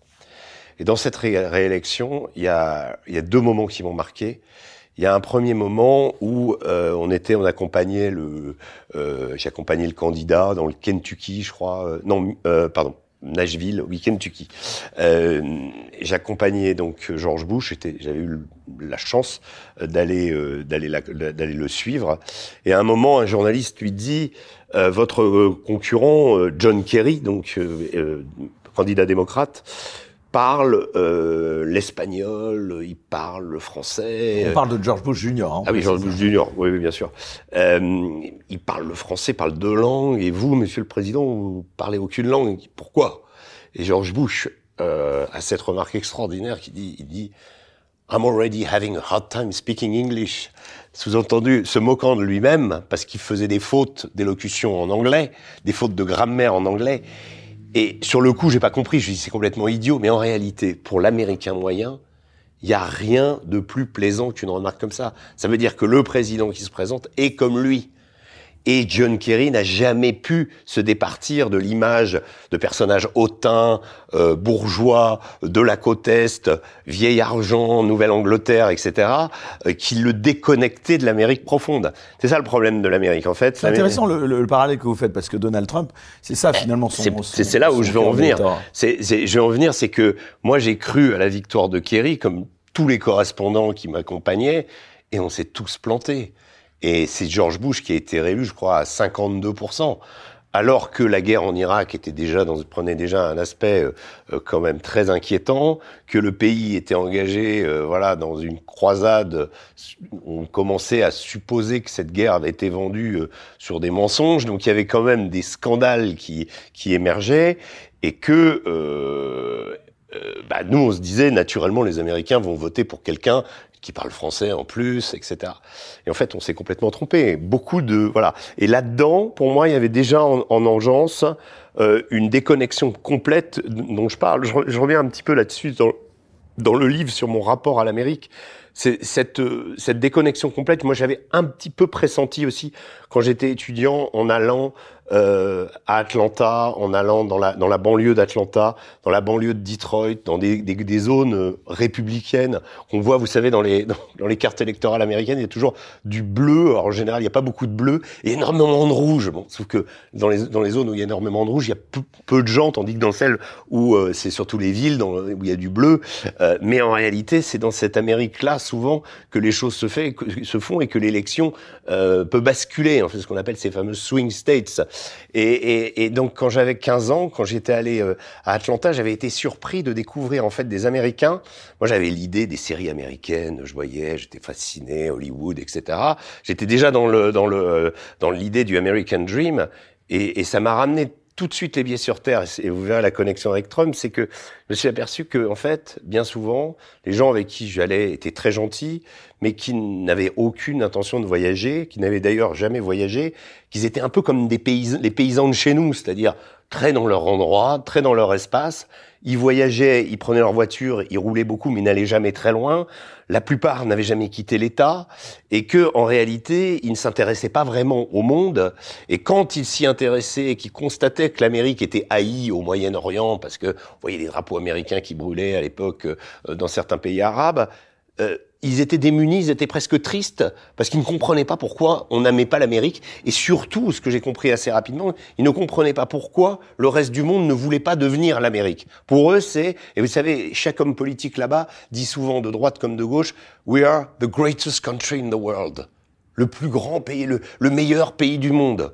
Et dans cette réélection, il y a, y a deux moments qui m'ont marqué. Il y a un premier moment où euh, on était, on accompagnait le, euh, j'ai accompagné le candidat dans le Kentucky, je crois. Euh, non, euh, pardon, Nashville, au Kentucky. Euh, J'accompagnais donc George Bush. J'avais eu la chance d'aller euh, d'aller le suivre. Et à un moment, un journaliste lui dit euh, votre concurrent euh, John Kerry, donc euh, candidat démocrate, parle euh, l'espagnol, il parle le français. On parle de George Bush Jr. Hein, ah oui, George Bush Jr. Oui, oui bien sûr. Euh, il parle le français, parle deux langues, et vous, Monsieur le Président, vous parlez aucune langue. Pourquoi? Et George Bush euh, a cette remarque extraordinaire qui dit, il dit, I'm already having a hard time speaking English. Sous-entendu, se moquant de lui-même parce qu'il faisait des fautes d'élocution en anglais, des fautes de grammaire en anglais. Et sur le coup, j'ai pas compris. Je dis c'est complètement idiot, mais en réalité, pour l'Américain moyen, il y a rien de plus plaisant qu'une remarque comme ça. Ça veut dire que le président qui se présente est comme lui. Et John Kerry n'a jamais pu se départir de l'image de personnages hautains, euh, bourgeois, de la côte Est, vieil argent, Nouvelle-Angleterre, etc., euh, qui le déconnectait de l'Amérique profonde. C'est ça le problème de l'Amérique, en fait. C'est intéressant le, le, parallèle que vous faites, parce que Donald Trump, c'est ça finalement son... C'est là où je veux en venir. C'est, je vais en venir, c'est que moi j'ai cru à la victoire de Kerry, comme tous les correspondants qui m'accompagnaient, et on s'est tous plantés. Et c'est George Bush qui a été réélu, je crois, à 52%. Alors que la guerre en Irak était déjà dans, prenait déjà un aspect euh, euh, quand même très inquiétant, que le pays était engagé, euh, voilà, dans une croisade. On commençait à supposer que cette guerre avait été vendue sur des mensonges, donc il y avait quand même des scandales qui qui émergeaient et que bah, nous, on se disait naturellement, les Américains vont voter pour quelqu'un qui parle français en plus, etc. Et en fait, on s'est complètement trompé. Beaucoup de voilà. Et là-dedans, pour moi, il y avait déjà en, en engeance euh, une déconnexion complète dont je parle. Je, reviens un petit peu là-dessus dans, dans le livre sur mon rapport à l'Amérique. C'est cette, cette déconnexion complète. Moi, j'avais un petit peu pressenti aussi quand j'étais étudiant en allant euh, à Atlanta, en allant dans la, dans la banlieue d'Atlanta, dans la banlieue de Detroit, dans des, des, des zones euh, républicaines qu'on voit, vous savez, dans les, dans, les cartes électorales américaines, il y a toujours du bleu. Alors, en général, il n'y a pas beaucoup de bleu et énormément de rouge. Bon, sauf que dans les, dans les zones où il y a énormément de rouge, il y a peu, peu de gens, tandis que dans celles où euh, c'est surtout les villes dans, où il y a du bleu. Euh, mais en réalité, c'est dans cette Amérique-là souvent que les choses se, fait, que, se font et que l'élection euh, peut basculer. En fait, ce qu'on appelle ces fameux swing states. Et, et, et donc, quand j'avais 15 ans, quand j'étais allé euh, à Atlanta, j'avais été surpris de découvrir en fait des Américains. Moi, j'avais l'idée des séries américaines. Je voyais, j'étais fasciné, Hollywood, etc. J'étais déjà dans le dans le dans l'idée du American Dream. Et, et ça m'a ramené tout de suite les pieds sur terre, et vous verrez la connexion avec Trump, c'est que je me suis aperçu que, en fait, bien souvent, les gens avec qui j'allais étaient très gentils, mais qui n'avaient aucune intention de voyager, qui n'avaient d'ailleurs jamais voyagé, qu'ils étaient un peu comme des les paysans de chez nous, c'est-à-dire très dans leur endroit, très dans leur espace, ils voyageaient, ils prenaient leur voiture, ils roulaient beaucoup, mais n'allaient jamais très loin. La plupart n'avaient jamais quitté l'État et que, en réalité, ils ne s'intéressaient pas vraiment au monde. Et quand ils s'y intéressaient et qu'ils constataient que l'Amérique était haïe au Moyen-Orient, parce que vous voyez des drapeaux américains qui brûlaient à l'époque euh, dans certains pays arabes, euh, ils étaient démunis, ils étaient presque tristes parce qu'ils ne comprenaient pas pourquoi on n'aimait pas l'Amérique et surtout, ce que j'ai compris assez rapidement, ils ne comprenaient pas pourquoi le reste du monde ne voulait pas devenir l'Amérique. Pour eux, c'est et vous savez, chaque homme politique là-bas dit souvent de droite comme de gauche, "We are the greatest country in the world." le plus grand pays, le, le meilleur pays du monde.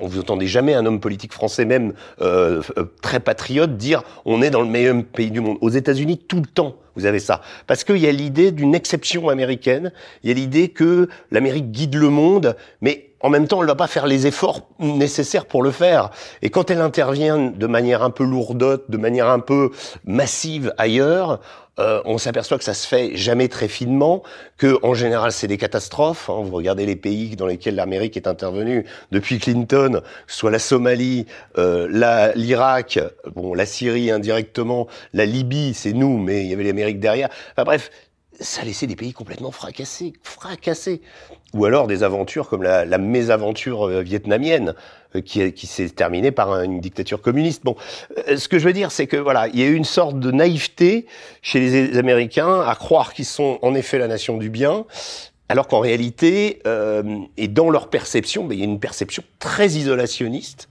On vous entendez jamais un homme politique français, même euh, euh, très patriote, dire on est dans le meilleur pays du monde. Aux États-Unis, tout le temps, vous avez ça, parce qu'il y a l'idée d'une exception américaine. Il y a l'idée que l'Amérique guide le monde, mais en même temps, elle ne va pas faire les efforts nécessaires pour le faire. Et quand elle intervient de manière un peu lourdote, de manière un peu massive ailleurs, euh, on s'aperçoit que ça se fait jamais très finement, que en général c'est des catastrophes. Hein. Vous regardez les pays dans lesquels l'Amérique est intervenue depuis Clinton, soit la Somalie, euh, l'Irak, bon la Syrie indirectement, la Libye, c'est nous, mais il y avait l'Amérique derrière. Enfin bref, ça laissait des pays complètement fracassés, fracassés. Ou alors des aventures comme la, la mésaventure euh, vietnamienne, euh, qui, qui s'est terminée par une dictature communiste. Bon, euh, ce que je veux dire, c'est que voilà, il y a eu une sorte de naïveté chez les Américains à croire qu'ils sont en effet la nation du bien, alors qu'en réalité, euh, et dans leur perception, ben, il y a une perception très isolationniste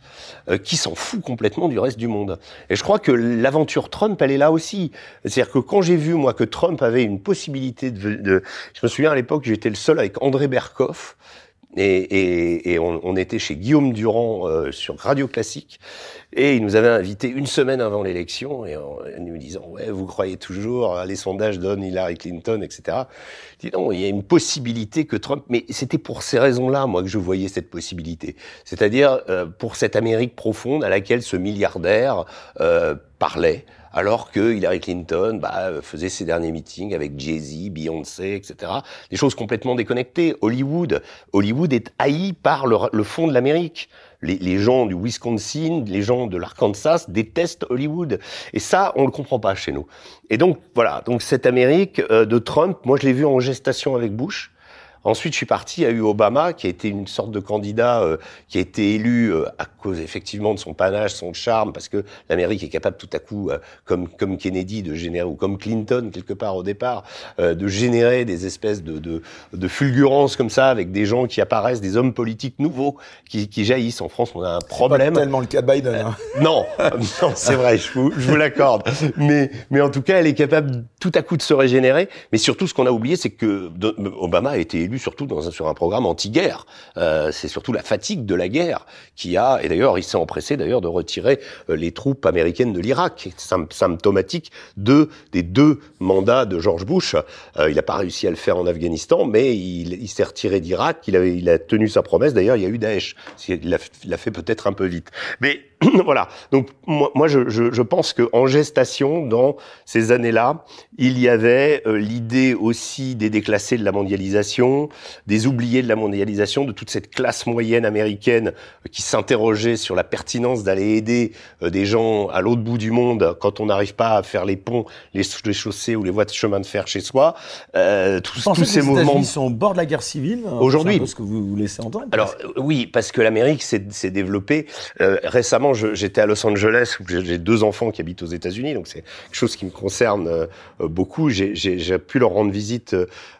euh, qui s'en fout complètement du reste du monde. Et je crois que l'aventure Trump, elle est là aussi. C'est-à-dire que quand j'ai vu, moi, que Trump avait une possibilité de... de je me souviens à l'époque, j'étais le seul avec André Berkoff, et, et, et on, on, était chez Guillaume Durand euh, sur Radio Classique et il nous avait invité une semaine avant l'élection et en, nous disant ouais vous croyez toujours les sondages donnent Hillary Clinton etc. Dis non il y a une possibilité que Trump mais c'était pour ces raisons-là moi que je voyais cette possibilité c'est-à-dire euh, pour cette Amérique profonde à laquelle ce milliardaire euh, parlait alors que Hillary Clinton bah, faisait ses derniers meetings avec Jay-Z, Beyoncé, etc. Des choses complètement déconnectées. Hollywood, Hollywood est haï par le, le fond de l'Amérique. Les, les, gens du Wisconsin, les gens de l'Arkansas détestent Hollywood. Et ça, on le comprend pas chez nous. Et donc, voilà. Donc, cette Amérique euh, de Trump, moi, je l'ai vu en gestation avec Bush. Ensuite, je suis parti, il y a eu Obama, qui a été une sorte de candidat euh, qui a été élu euh, à cause effectivement de son panache, son charme, parce que l'Amérique est capable tout à coup, euh, comme comme Kennedy, de générer ou comme Clinton quelque part au départ, euh, de générer des espèces de, de de fulgurances comme ça avec des gens qui apparaissent, des hommes politiques nouveaux qui, qui jaillissent. En France, on a un problème. Pas tellement le cas de Biden. Hein. non, non, c'est vrai, je vous, je vous l'accorde. Mais mais en tout cas, elle est capable tout à coup de se régénérer. Mais surtout, ce qu'on a oublié, c'est que Obama a été élu surtout dans un, sur un programme anti-guerre. Euh, c'est surtout la fatigue de la guerre qui a, et d'ailleurs il s'est empressé d'ailleurs de retirer euh, les troupes américaines de l'Irak, symptomatique de des deux mandats de George Bush. Euh, il n'a pas réussi à le faire en Afghanistan, mais il, s'est retiré d'Irak. Il, il a tenu sa promesse. D'ailleurs, il y a eu Daesh. Il a, il a fait peut-être un peu vite. Mais voilà. Donc moi, moi je, je, je, pense que en gestation, dans ces années-là, il y avait euh, l'idée aussi des déclassés de la mondialisation, des oubliés de la mondialisation, de toute cette classe moyenne américaine euh, qui s'interrogeait sur la pertinence d'aller aider euh, des gens à l'autre bout du monde quand on n'arrive pas à faire les ponts, les, les, chaussées ou les voies de chemin de fer chez soi. Euh, tous, tous ces mouvements. Ils sont au bord de la guerre civile. Aujourd'hui. ce que vous, vous laissez entendre. Alors oui, parce que l'Amérique s'est développée récemment j'étais à Los Angeles où j'ai deux enfants qui habitent aux États-Unis, donc c'est quelque chose qui me concerne euh, beaucoup. J'ai pu leur rendre visite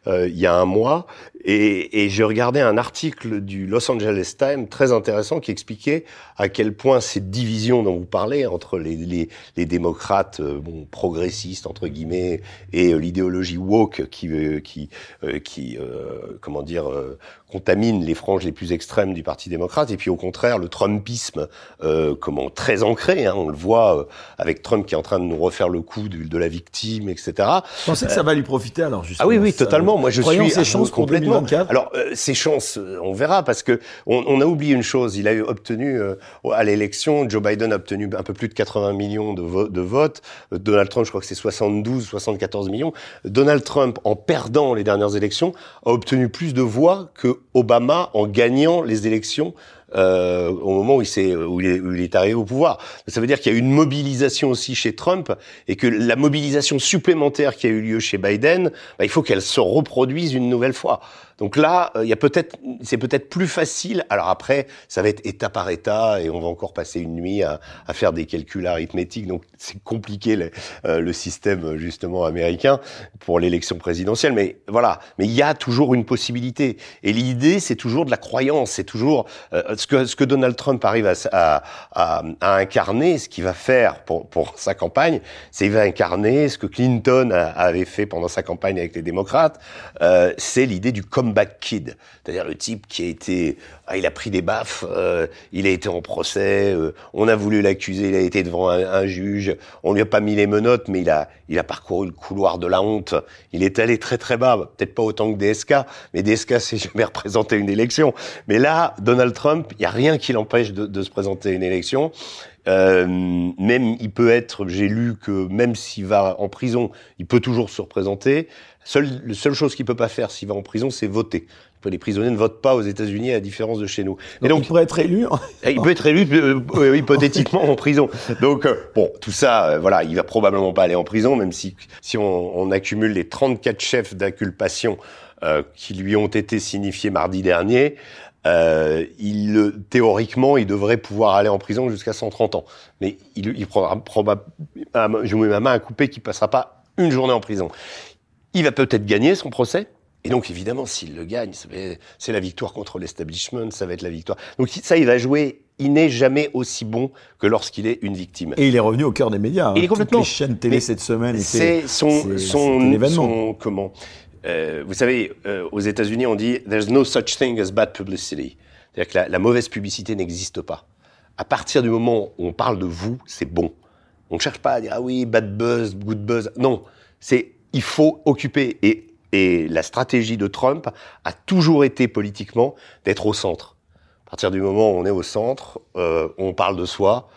euh, il y a un mois et, j'ai regardé un article du Los Angeles Times très intéressant qui expliquait à quel point cette division dont vous parlez entre les, démocrates euh, progressistes entre guillemets et euh, l'idéologie woke euh, qui comment dire contamine les franges les plus extrêmes du Parti démocrate et puis au contraire le Trumpisme comment très ancré hein, on le voit avec Trump qui est en train de nous refaire le coup de, de la victime etc. Vous pensez que ça va lui profiter alors justement Ah oui oui totalement moi je suis ses chances complètement alors, euh, ces chances, euh, on verra, parce que on, on, a oublié une chose. Il a obtenu euh, à l'élection, Joe Biden a obtenu un peu plus de 80 millions de, vo de votes. Euh, Donald Trump, je crois que c'est 72, 74 millions. Donald Trump, en perdant les dernières élections, a obtenu plus de voix que Obama en gagnant les élections euh, au moment où il, est, où, il est, arrivé au pouvoir. Ça veut dire qu'il y a une mobilisation aussi chez Trump et que la mobilisation supplémentaire qui a eu lieu chez Biden, bah, il faut qu'elle se reproduise une nouvelle fois. Donc là, euh, il y a peut-être, c'est peut-être plus facile. Alors après, ça va être état par état et on va encore passer une nuit à, faire des calculs arithmétiques. Donc c'est compliqué le, euh, le, système justement américain pour l'élection présidentielle. Mais voilà, mais il y a toujours une possibilité. Et l'idée, c'est toujours de la croyance. C'est toujours, euh, ce que, ce que Donald Trump arrive à, à, à, incarner, ce qu'il va faire pour, pour sa campagne, c'est il va incarner ce que Clinton avait fait pendant sa campagne avec les démocrates, euh, c'est l'idée du comeback kid, c'est-à-dire le type qui a été, ah, il a pris des baffes, euh, il a été en procès, euh, on a voulu l'accuser, il a été devant un, un, juge, on lui a pas mis les menottes, mais il a, il a parcouru le couloir de la honte, il est allé très très bas, peut-être pas autant que DSK, mais DSK s'est jamais représenté une élection, mais là, Donald Trump, il y a rien qui l'empêche de, de se présenter une élection. Euh, même il peut être, j'ai lu que même s'il va en prison, il peut toujours se représenter. Seule, la seule chose qu'il peut pas faire s'il va en prison, c'est voter. Les prisonniers ne votent pas aux États-Unis à la différence de chez nous. Donc, Et donc il pourrait être élu. il peut être élu euh, hypothétiquement en prison. Donc euh, bon, tout ça, euh, voilà, il va probablement pas aller en prison, même si si on, on accumule les 34 chefs d'inculpation euh, qui lui ont été signifiés mardi dernier. Euh, il, théoriquement, il devrait pouvoir aller en prison jusqu'à 130 ans. Mais il, il prendra probablement, je mets ma main à couper qu'il passera pas une journée en prison. Il va peut-être gagner son procès. Et donc, évidemment, s'il le gagne, c'est la victoire contre l'establishment, ça va être la victoire. Donc, ça, il va jouer. Il n'est jamais aussi bon que lorsqu'il est une victime. Et il est revenu au cœur des médias. Hein. Il est complètement. Toutes les chaînes télé cette semaine. C'est son, son, son, comment euh, vous savez, euh, aux États-Unis, on dit "There's no such thing as bad publicity", c'est-à-dire que la, la, mauvaise publicité n'existe pas. À partir du moment où on parle de vous, c'est bon. On ne cherche pas à dire ah oui, bad buzz, good buzz. Non, c'est il faut occuper et et la stratégie de Trump a toujours été politiquement d'être au centre. À partir du moment où on est au centre, euh, on parle de soi,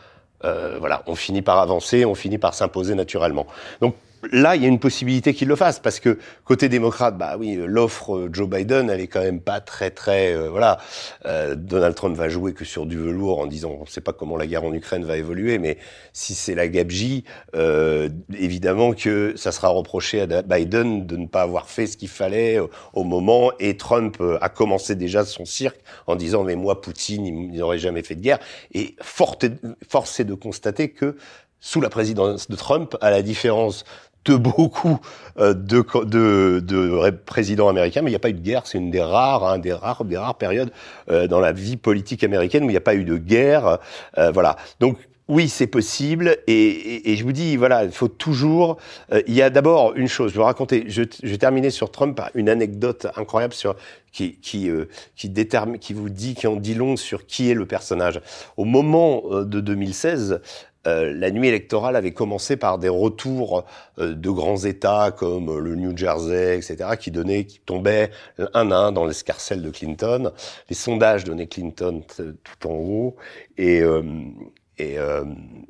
euh, voilà, on finit par avancer, on finit par s'imposer naturellement. Donc là, il y a une possibilité qu'il le fasse parce que côté démocrate, bah oui, l'offre Joe Biden, elle est quand même pas très très euh, voilà. Euh, Donald Trump va jouer que sur du velours en disant, on ne sait pas comment la guerre en Ukraine va évoluer, mais si c'est la gabegie, euh, évidemment que ça sera reproché à Biden de ne pas avoir fait ce qu'il fallait au moment. Et Trump euh, a commencé déjà son cirque en disant, mais moi, Poutine, il n'aurait jamais fait de guerre. Et force est de constater que sous la présidence de Trump, à la différence de beaucoup euh, de, de, de, présidents américains, mais il n'y a pas eu de guerre. C'est une des rares, hein, des rares, des rares périodes euh, dans la vie politique américaine où il n'y a pas eu de guerre. Euh, voilà. Donc oui, c'est possible. Et, et, et, je vous dis, voilà, il faut toujours. Euh, il y a d'abord une chose. Je vais raconter. Je, je terminer sur Trump par une anecdote incroyable sur qui qui euh, qui détermine, qui vous dit, qui en dit long sur qui est le personnage. Au moment de 2016, euh, la nuit électorale avait commencé par des retours euh, de grands États comme le New Jersey, etc., qui donnaient, qui tombaient un à un dans l'escarcelle de Clinton. Les sondages donnaient Clinton tout en haut et euh, et, euh,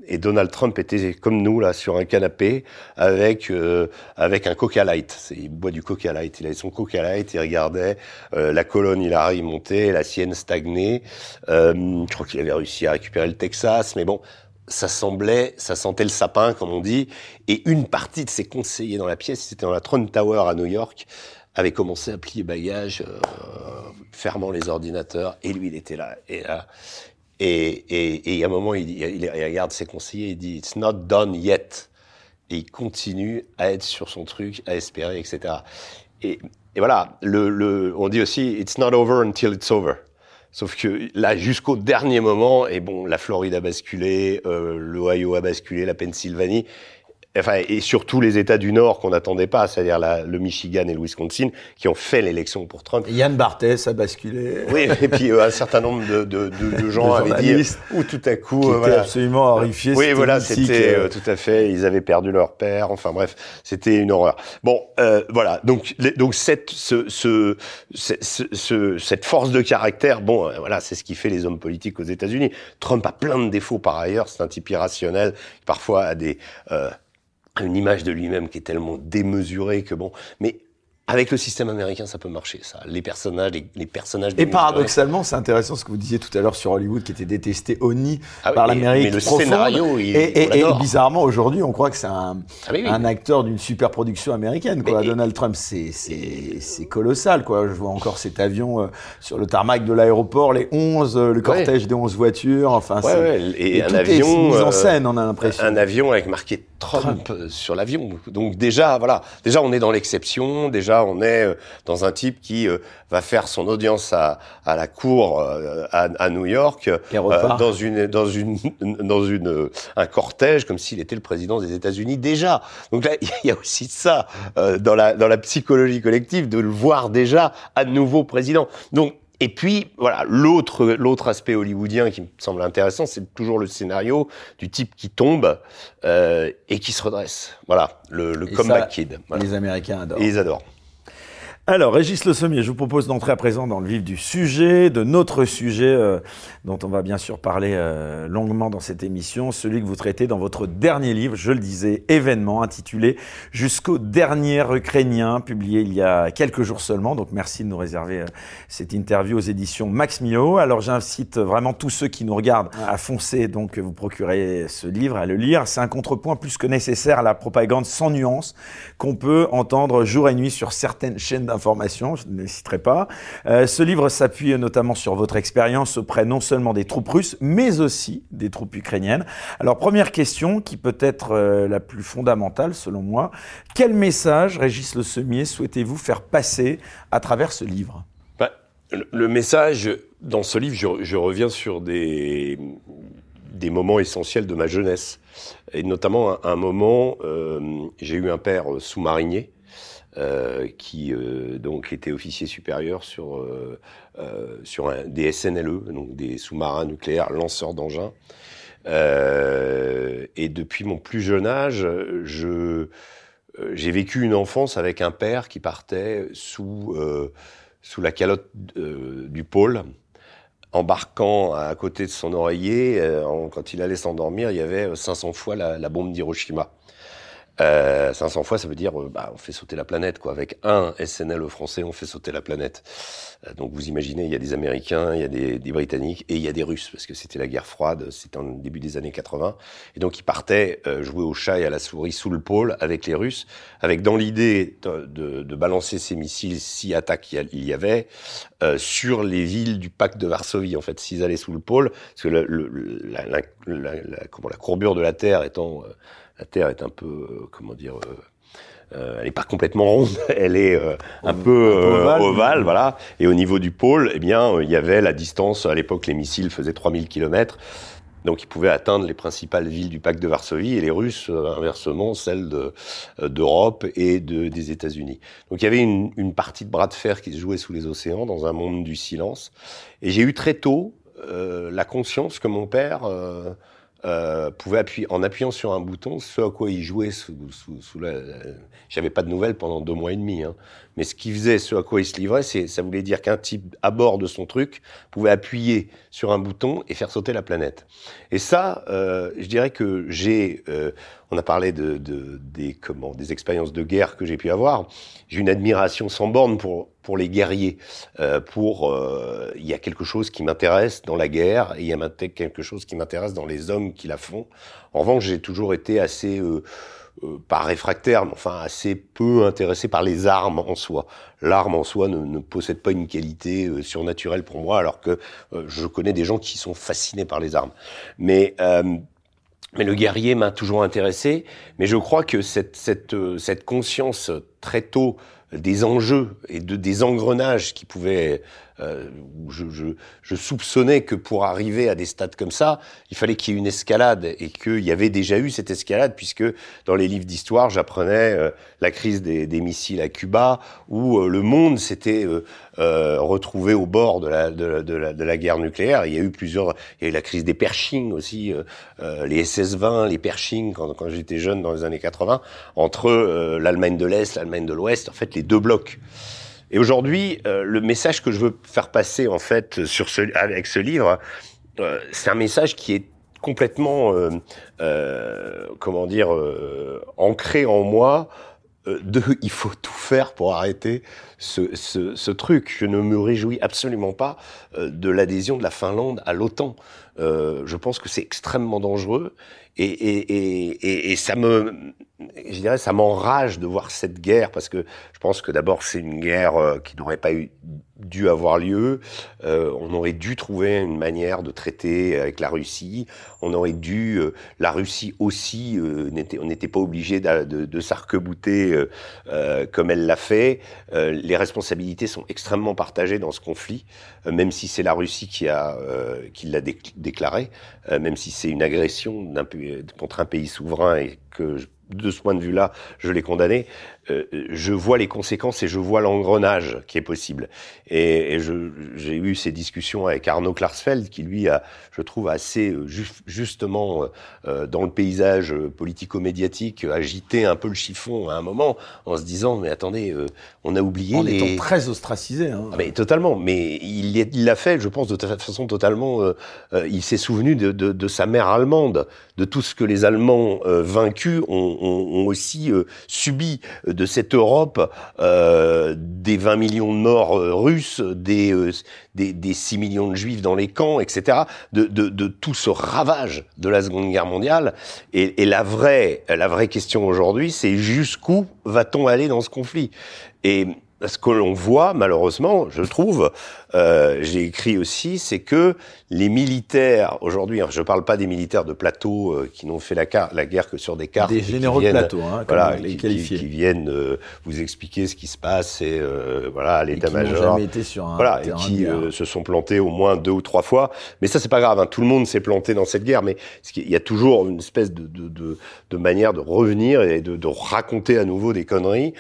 et, Donald Trump était comme nous là sur un canapé avec euh, avec un Coca Light. Il boit du Coca Light. Il avait son Coca Light. Il regardait euh, la colonne Hillary monter, la sienne stagner. je crois qu'il avait réussi à récupérer le Texas, mais bon, ça semblait, ça sentait le sapin, comme on dit, et une partie de ses conseillers dans la pièce, c'était dans la Trump Tower à New York, avait commencé à plier bagages, euh, fermant les ordinateurs, et lui, il était là, et là. Et, et, et à un moment, il, il, regarde ses conseillers, il dit, It's not done yet. Et il continue à être sur son truc, à espérer, etc. Et, et voilà, le, le, on dit aussi, It's not over until it's over. Sauf que là, jusqu'au dernier moment, et bon, la Floride a basculé, euh, l'Ohio a basculé, la Pennsylvanie, enfin, et surtout les États du Nord qu'on n'attendait pas, c'est-à-dire le Michigan et le Wisconsin, qui ont fait l'élection pour Trump. Yann Barthès a basculé. Oui, et puis euh, un certain nombre de, de, de, de gens avaient dit, ou tout à coup, qui euh, voilà. absolument horrifiés. Oui, voilà, c'était euh, tout à fait. Ils avaient perdu leur père. Enfin bref, c'était une horreur. Bon, euh, voilà. Donc, les, donc cette, ce, ce, ce, ce, cette force de caractère, bon, euh, voilà, c'est ce qui fait les hommes politiques aux États-Unis. Trump a plein de défauts par ailleurs. C'est un type irrationnel, parfois a des une image de lui-même qui est tellement démesurée que bon, mais avec le système américain, ça peut marcher, ça. Les personnages, les, les personnages. Et paradoxalement, c'est intéressant ce que vous disiez tout à l'heure sur Hollywood, qui était détesté honni ah par l'Amérique. Mais le scénario, il, et, et, et, bizarrement, aujourd'hui, on croit que c'est un, ah oui, oui. un, acteur d'une super production américaine. Quoi. Mais, Donald Trump, c'est colossal. Quoi. Je vois encore cet avion euh, sur le tarmac de l'aéroport, les 11, euh, le cortège ouais. des 11 voitures. Enfin, ouais, ouais. Et, et, un avion. Mise en scène, on a l'impression. Un avion avec marqué Trump, Trump. sur l'avion. Donc déjà, voilà. Déjà, on est dans l'exception. Déjà, déjà, on est euh, dans un type qui euh, va faire son audience à, à la cour à, à, New York dans une dans une dans une un cortège comme s'il était le président des États-Unis déjà. Donc là, il y a aussi ça dans la dans la psychologie collective de le voir déjà à nouveau président. Donc et puis, voilà, l'autre, l'autre aspect hollywoodien qui me semble intéressant, c'est toujours le scénario du type qui tombe euh, et qui se redresse. Voilà, le, le comeback kid. Les Américains adorent. Et ils adorent. Alors, Régis Le Sommier, je vous propose d'entrer à présent dans le vif du sujet, de notre sujet, euh, dont on va bien sûr parler euh, longuement dans cette émission, celui que vous traitez dans votre dernier livre, je le disais, événement, intitulé Jusqu'au dernier Ukrainien, publié il y a quelques jours seulement. Donc, merci de nous réserver euh, cette interview aux éditions Max Mio. Alors, j'incite vraiment tous ceux qui nous regardent à foncer, donc, vous procurer ce livre, à le lire. C'est un contrepoint plus que nécessaire à la propagande sans nuance qu'on peut entendre jour et nuit sur certaines chaînes informations, je ne citerai pas. Euh, ce livre s'appuie notamment sur votre expérience auprès non seulement des troupes russes, mais aussi des troupes ukrainiennes. Alors première question, qui peut être euh, la plus fondamentale selon moi, quel message, Régis Le Semier, souhaitez-vous faire passer à travers ce livre? Bah, le, message, dans ce livre, je, reviens sur des, des moments essentiels de ma jeunesse. Et notamment un, moment, euh, j'ai eu un père sous-marinier euh, qui euh, donc était officier supérieur sur euh, sur des SNLE, donc des sous-marins nucléaires lanceurs d'engins. et depuis mon plus jeune âge, je j'ai vécu une enfance avec un père qui partait sous sous la calotte du pôle embarquant à côté de son oreiller, quand il allait s'endormir, il y avait 500 fois la bombe d'Hiroshima. Euh, 500 fois, ça veut dire, euh, bah, on fait sauter la planète, quoi. Avec un SNL français, on fait sauter la planète. Euh, donc vous imaginez, il y a des Américains, il y a des, Britanniques et il y a des Russes, parce que c'était la guerre froide, c'était en début des années 80. Et donc ils partaient euh, jouer au chat et à la souris sous le pôle avec les Russes, avec dans l'idée de, de, balancer ces missiles, si attaques il y avait, sur les villes du pacte de Varsovie, en fait, s'ils allaient sous le pôle, parce que le, le, la, la, la, comment, la courbure de la Terre étant la Terre est un peu, euh, comment dire, euh, euh, elle n'est pas complètement ronde, elle est un peu ovale, voilà. Et au niveau du pôle, eh bien, il y avait la distance. À l'époque, les missiles faisaient 3000 km. Donc ils pouvaient atteindre les principales villes du pacte de Varsovie et les Russes, inversement, celles d'Europe et de, des États-Unis. Donc il y avait une, une, partie de bras de fer qui se jouait sous les océans dans un monde du silence. Et j'ai eu très tôt la conscience que mon père euh, pouvait appuyer, en appuyant sur un bouton, ce à quoi il jouait sous, sous, sous la... J'avais pas de nouvelles pendant deux mois et demi, hein. mais ce qu'il faisait, ce à quoi il se livrait, c'est, ça voulait dire qu'un type à bord de son truc pouvait appuyer sur un bouton et faire sauter la planète. Et ça, euh, je dirais que j'ai, euh, on a parlé de, de, des comment, des expériences de guerre que j'ai pu avoir. J'ai une admiration sans borne pour pour les guerriers. Euh, pour euh, il y a quelque chose qui m'intéresse dans la guerre et il y a quelque chose qui m'intéresse dans les hommes qui la font. En revanche, j'ai toujours été assez euh, euh, pas réfractaire, mais enfin assez peu intéressé par les armes en soi. L'arme en soi ne, possède pas une qualité euh, surnaturelle pour moi, alors que je connais des gens qui sont fascinés par les armes. Mais mais le guerrier m'a toujours intéressé. Mais je crois que cette, cette, cette conscience très tôt des enjeux et de, des engrenages qui pouvaient euh, je, soupçonnais que pour arriver à des stades comme ça, il fallait qu'il y ait une escalade et qu'il y avait déjà eu cette escalade puisque dans les livres d'histoire, j'apprenais euh, la crise des, missiles à Cuba où euh, le monde s'était retrouvé au bord de la, guerre nucléaire. Il y a eu plusieurs, il y a eu la crise des Pershing aussi, les SS-20, les Pershing quand j'étais jeune dans les années 80, entre l'Allemagne de l'Est, l'Allemagne de l'Ouest, en fait les deux blocs. Et aujourd'hui, euh, le message que je veux faire passer en fait avec ce livre, euh, c'est un message qui est complètement, euh, comment dire, ancré en moi. De, il faut tout faire pour arrêter ce, truc. Je ne me réjouis absolument pas de l'adhésion de la Finlande à l'OTAN. je pense que c'est extrêmement dangereux et, et, et, et, ça me, je dirais, ça m'enrage de voir cette guerre parce que je pense que d'abord c'est une guerre euh, qui n'aurait pas eu dû avoir lieu. Euh, on aurait dû trouver une manière de traiter avec la Russie. On aurait dû, euh, la Russie aussi, on n'était pas obligé de, de, comme elle l'a fait. les responsabilités sont extrêmement partagées dans ce conflit, même si c'est la Russie qui l'a déclaré, même si c'est une agression contre un pays souverain et que de ce point de vue-là, je l'ai condamné. Euh, je vois les conséquences et je vois l'engrenage qui est possible. Et, et j'ai eu ces discussions avec Arnaud Klarsfeld, qui lui a, je trouve, assez euh, justement euh, dans le paysage politico-médiatique agité un peu le chiffon à un moment, en se disant mais attendez, on a oublié. En les... étant très ostracisé. Hein. Ah, mais totalement. Mais il l'a fait, je pense, de façon totalement. il s'est souvenu de, de, de, sa mère allemande, de tout ce que les Allemands vaincus ont, ont, ont aussi subi de cette Europe euh, des 20 millions de morts euh, russes, des, euh, des, des, 6 millions de juifs dans les camps, etc., de, de, de tout ce ravage de la Seconde Guerre mondiale. Et, et la, vraie, la vraie question aujourd'hui, c'est jusqu'où va-t-on aller dans ce conflit? Et ce que l'on voit, malheureusement, je trouve, euh, j'ai écrit aussi, c'est que les militaires, aujourd'hui, hein, je ne parle pas des militaires de plateau euh, qui n'ont fait la, la, guerre que sur des cartes. Des généraux de plateau, hein, voilà, les qui, qui, viennent euh, vous expliquer ce qui se passe et euh, voilà l'état-major. Voilà, et qui se sont plantés au moins deux ou trois fois. Mais ça, c'est pas grave. Hein, tout le monde s'est planté dans cette guerre, mais il y a toujours une espèce de, de, de, de manière de revenir et de, de, raconter à nouveau des conneries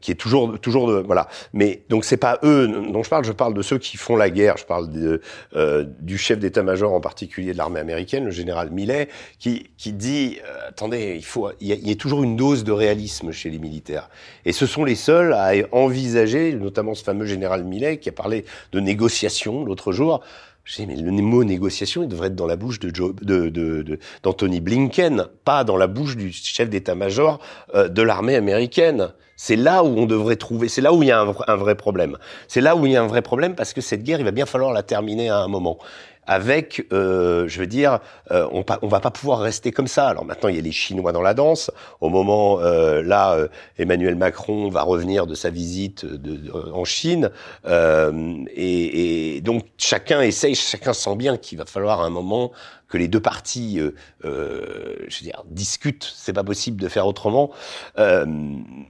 qui est toujours toujours voilà. Mais donc c'est pas eux dont je parle. Je parle de ceux qui font la guerre. Je parle de, euh, du chef d'état-major en particulier de l'armée américaine, le général Millet, qui, qui dit euh, attendez, il faut, il y, a, toujours une dose de réalisme chez les militaires. Et ce sont les seuls à envisager, notamment ce fameux général Millet qui a parlé de négociation l'autre jour. Dis, mais le mot négociation, il devrait être dans la bouche de d'Anthony de, de, Blinken, pas dans la bouche du chef d'état-major euh, de l'armée américaine. C'est là où on devrait trouver, c'est là où il y a un, vrai problème. C'est là où il y a un vrai problème parce que cette guerre, il va bien falloir la terminer à un moment avec, euh, je veux dire, euh, on, on va pas pouvoir rester comme ça. Alors maintenant, il y a les Chinois dans la danse. Au moment euh, là, euh, Emmanuel Macron va revenir de sa visite de, en Chine, et, et, donc chacun essaye, chacun sent bien qu'il va falloir un moment que les deux parties, euh, euh, je veux dire, discutent. C'est pas possible de faire autrement, euh,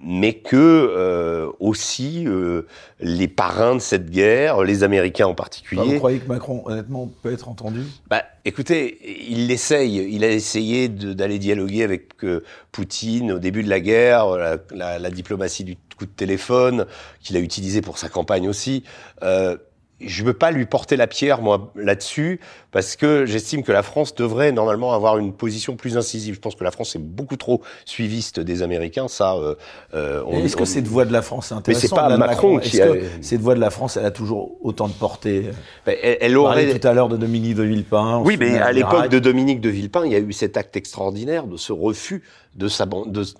mais que aussi les parrains de cette guerre, les Américains en particulier. vous croyez que Macron, honnêtement, peut être entendu? Bah, écoutez, il l'essaye. Il a essayé d'aller dialoguer avec Poutine au début de la guerre, la, la, la diplomatie du coup de téléphone qu'il a utilisé pour sa campagne aussi. Euh, je ne veux pas lui porter la pierre, moi, là-dessus, parce que j'estime que la France devrait normalement avoir une position plus incisive. Je pense que la France est beaucoup trop suiviste des Américains. Ça. Euh, euh Est-ce que cette voix de la France est intéressante Mais c'est pas Macron, qui a... cette voix de la France, elle a toujours autant de portée? Ben, elle, elle aurait tout à l'heure de Dominique de Villepin. Oui, mais à l'époque de Dominique de Villepin, il y a eu cet acte extraordinaire de ce refus de,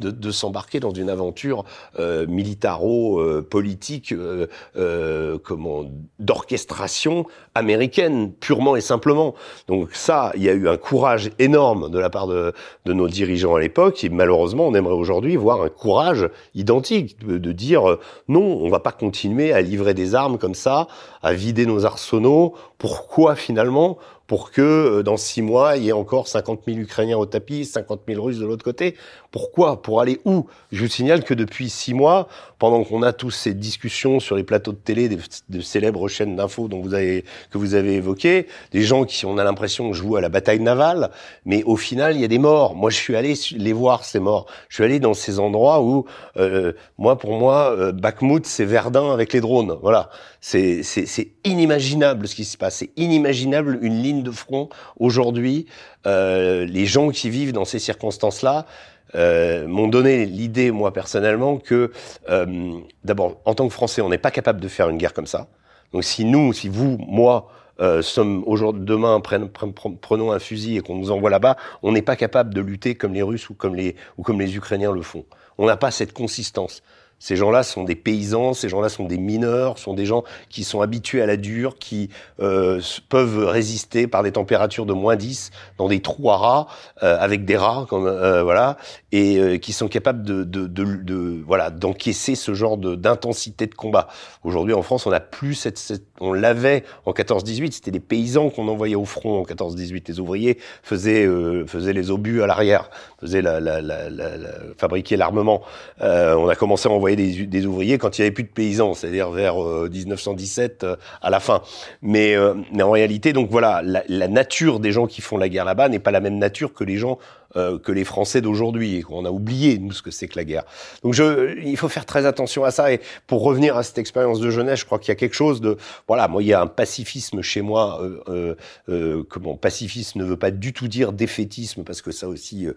de, de, s'embarquer dans une aventure euh, militaro-politique, euh, euh, comment d'orchestration américaine, purement et simplement. Donc ça, il y a eu un courage énorme de la part de, de nos dirigeants à l'époque, et malheureusement, on aimerait aujourd'hui voir un courage identique, de, de dire euh, non, on va pas continuer à livrer des armes comme ça, à vider nos arsenaux. Pourquoi finalement? Pour que euh, dans six mois, il y ait encore 50 000 Ukrainiens au tapis, 50 000 Russes de l'autre côté. Pourquoi? Pour aller où? Je vous signale que depuis six mois, pendant qu'on a tous ces discussions sur les plateaux de télé des, de célèbres chaînes d'infos dont vous avez que vous avez évoquées, des gens qui on a l'impression jouent à la bataille navale, mais au final il y a des morts. Moi je suis allé les voir ces morts. Je suis allé dans ces endroits où euh, moi pour moi euh, Bakhmut c'est Verdun avec les drones. Voilà, c'est inimaginable ce qui se passe. C'est inimaginable une ligne de front aujourd'hui. Euh, les gens qui vivent dans ces circonstances-là euh, m'ont donné l'idée, moi personnellement, que euh, d'abord, en tant que Français, on n'est pas capable de faire une guerre comme ça. Donc si nous, si vous, moi, euh, sommes aujourd'hui demain prenons un fusil et qu'on nous envoie là-bas, on n'est pas capable de lutter comme les Russes ou comme les ou comme les Ukrainiens le font. On n'a pas cette consistance Ces gens-là sont des paysans, ces gens-là sont des mineurs, sont des gens qui sont habitués à la dure, qui euh, peuvent résister par des températures de moins 10 dans des trous à rats, euh, avec des rats, euh, voilà, et euh, qui sont capables de, de, de, de voilà d'encaisser ce genre d'intensité de, combat. Aujourd'hui, en France, on n'a plus cette, cette on l'avait en 14-18, c'était des paysans qu'on envoyait au front en 14-18. Les ouvriers faisaient, euh, faisaient les obus à l'arrière, faisaient la, la, la, la fabriquer l'armement. Euh, on a commencé à envoyer des, des, ouvriers quand il y avait plus de paysans, c'est-à-dire vers 1917 euh, à la fin. Mais, mais en réalité, donc voilà, la, nature des gens qui font la guerre là-bas n'est pas la même nature que les gens euh, que les Français d'aujourd'hui. On a oublié, nous, ce que c'est que la guerre. Donc je, il faut faire très attention à ça. Et pour revenir à cette expérience de jeunesse, je crois qu'il y a quelque chose de... Voilà, moi, il y a un pacifisme chez moi. Euh, euh, euh Pacifisme ne veut pas du tout dire défaitisme, parce que ça aussi... Euh,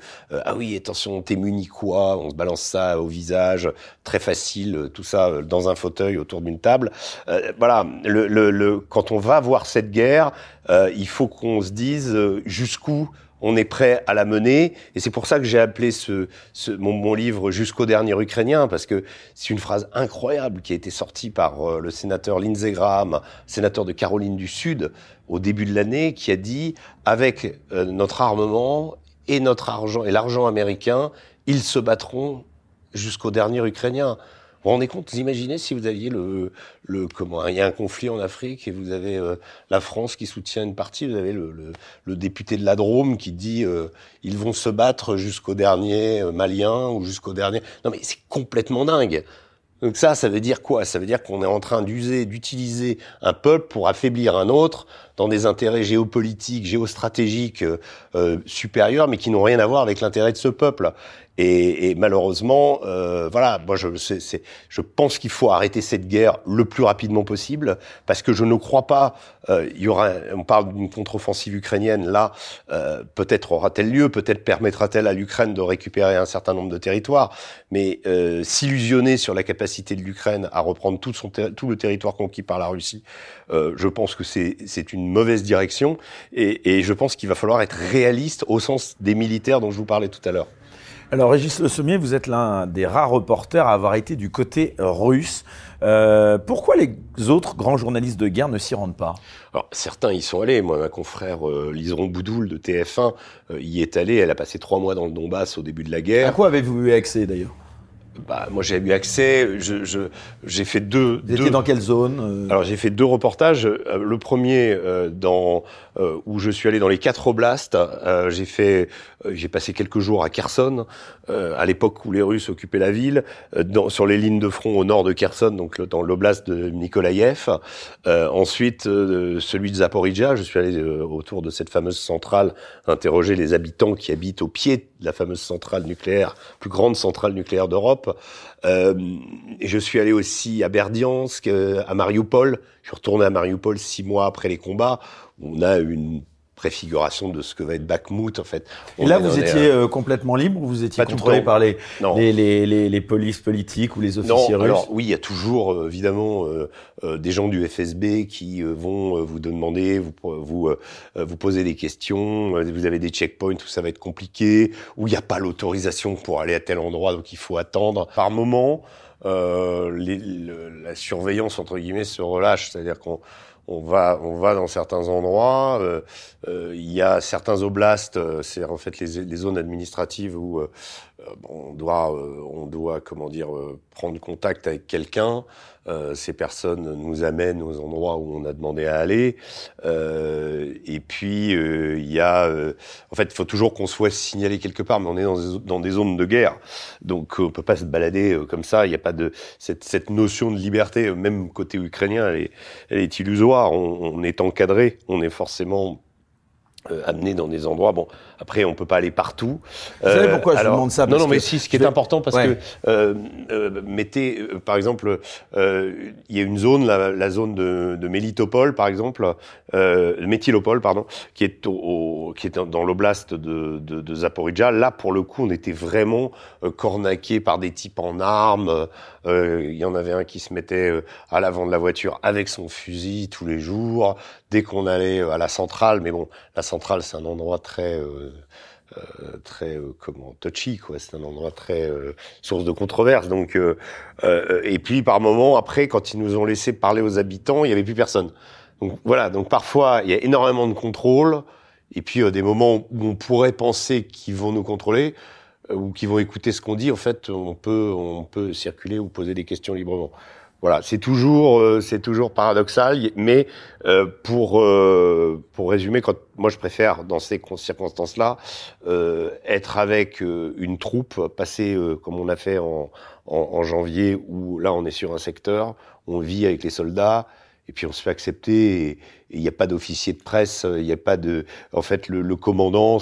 ah oui, attention, t'es muni quoi On se balance ça au visage, très facile, tout ça dans un fauteuil autour d'une table. voilà, le, le, le, quand on va voir cette guerre, il faut qu'on se dise jusqu'où on est prêt à la mener. Et c'est pour ça que j'ai appelé ce, ce mon, mon, livre Jusqu'au dernier Ukrainien, parce que c'est une phrase incroyable qui a été sortie par euh, le sénateur Lindsey Graham, sénateur de Caroline du Sud, au début de l'année, qui a dit, avec euh, notre armement et notre argent et l'argent américain, ils se battront jusqu'au dernier Ukrainien. Vous vous rendez compte, vous imaginez si vous aviez le, le comment il y a un conflit en Afrique et vous avez euh, la France qui soutient une partie, vous avez le, le, le député de la Drôme qui dit euh, ils vont se battre jusqu'au dernier euh, Malien ou jusqu'au dernier. Non mais c'est complètement dingue. Donc ça, ça veut dire quoi? Ça veut dire qu'on est en train d'user, d'utiliser un peuple pour affaiblir un autre dans des intérêts géopolitiques, géostratégiques euh, supérieurs, mais qui n'ont rien à voir avec l'intérêt de ce peuple. Et, et malheureusement, euh, voilà, moi je, je pense qu'il faut arrêter cette guerre le plus rapidement possible, parce que je ne crois pas. Euh, il y aura, on parle d'une contre-offensive ukrainienne. Là, euh, peut-être aura-t-elle lieu, peut-être permettra-t-elle à l'Ukraine de récupérer un certain nombre de territoires, mais euh, s'illusionner sur la capacité de l'Ukraine à reprendre tout, son tout le territoire conquis par la Russie, euh, je pense que c'est, c'est une mauvaise direction, et, et je pense qu'il va falloir être réaliste au sens des militaires dont je vous parlais tout à l'heure. Alors, Régis Le Sommier, vous êtes l'un des rares reporters à avoir été du côté russe. Euh, pourquoi les autres grands journalistes de guerre ne s'y rendent pas? Alors, certains y sont allés. Moi, ma confrère euh, Liseron Boudoul de TF1 euh, y est allée. Elle a passé trois mois dans le Donbass au début de la guerre. À quoi avez-vous eu accès d'ailleurs? Bah, moi, j'ai eu accès. Je, je, j'ai fait deux. Vous étiez dans quelle zone euh? Alors, j'ai fait deux reportages. Le premier, dans euh, où je suis allé dans les quatre oblasts. Euh, j'ai fait, j'ai passé quelques jours à Kherson, à l'époque où les Russes occupaient la ville, dans, sur les lignes de front au nord de Kherson, donc dans l'oblast de Nikolaïev. ensuite, celui de Zaporizhia. Je suis allé autour de cette fameuse centrale interroger les habitants qui habitent au pied de la fameuse centrale nucléaire, plus grande centrale nucléaire d'Europe. Euh, je suis allé aussi à Berdiansk, à Mariupol. Je suis retourné à Mariupol six mois après les combats. On a une préfiguration de ce que va être Bakhmut en fait. et là, vous étiez euh, complètement libre ou vous étiez contrôlé par les les, les, les, les, polices politiques ou les officiers non, russes alors, Oui, il y a toujours euh, évidemment euh, euh, des gens du FSB qui vont vous demander, vous vous vous poser des questions. Vous avez des checkpoints où ça va être compliqué, où il n'y a pas l'autorisation pour aller à tel endroit, donc il faut attendre. Par moment, les, la surveillance entre guillemets se relâche, c'est-à-dire qu'on on va, on va dans certains endroits. Euh, euh, il y a certains oblasts, euh, c'est en fait les, les, zones administratives où on doit, on doit, comment dire, prendre contact avec quelqu'un. Euh, ces personnes nous amènent aux endroits où on a demandé à aller. Euh, et puis euh, il y a, en fait, il faut toujours qu'on soit signalé quelque part, mais on est dans des, dans des zones de guerre, donc on peut pas se balader comme ça. Il n'y a pas de cette, cette, notion de liberté, même côté ukrainien, elle est, elle est illusoire. On, on est encadré, on est forcément euh, amené dans des endroits. Bon, après, on peut pas aller partout. Vous savez pourquoi je vous demande ça Non, non, mais si, ce qui est important, parce que euh, euh, mettez, euh, par exemple, euh, il y a une zone, la, la zone de, de Mélitopol, par exemple, Méthylopol, pardon, qui est au, au qui est dans l'oblast de, de, de Zaporizhia. Là, pour le coup, on était vraiment cornaqué par des types en armes. Il y en avait un qui se mettait à l'avant de la voiture avec son fusil tous les jours. Dès qu'on allait à la centrale, mais bon, la centrale c'est un endroit très euh, très comment touchy quoi. C'est un endroit très source de controverse. Donc et puis par moment après, quand ils nous ont laissé parler aux habitants, il y avait plus personne. Donc voilà. Donc parfois il y a énormément de contrôle. Et puis des moments où on pourrait penser qu'ils vont nous contrôler ou qu'ils vont écouter ce qu'on dit, en fait, on peut, on peut circuler ou poser des questions librement. Voilà, c'est toujours, euh, c'est toujours paradoxal, mais euh, pour euh, pour résumer, quand moi je préfère dans ces circonstances-là être avec une troupe, passer comme on a fait en, en janvier, où là on est sur un secteur, on vit avec les soldats, et puis on se fait accepter et il n'y a pas d'officier de presse, il n'y a pas de, en fait le, le, commandant,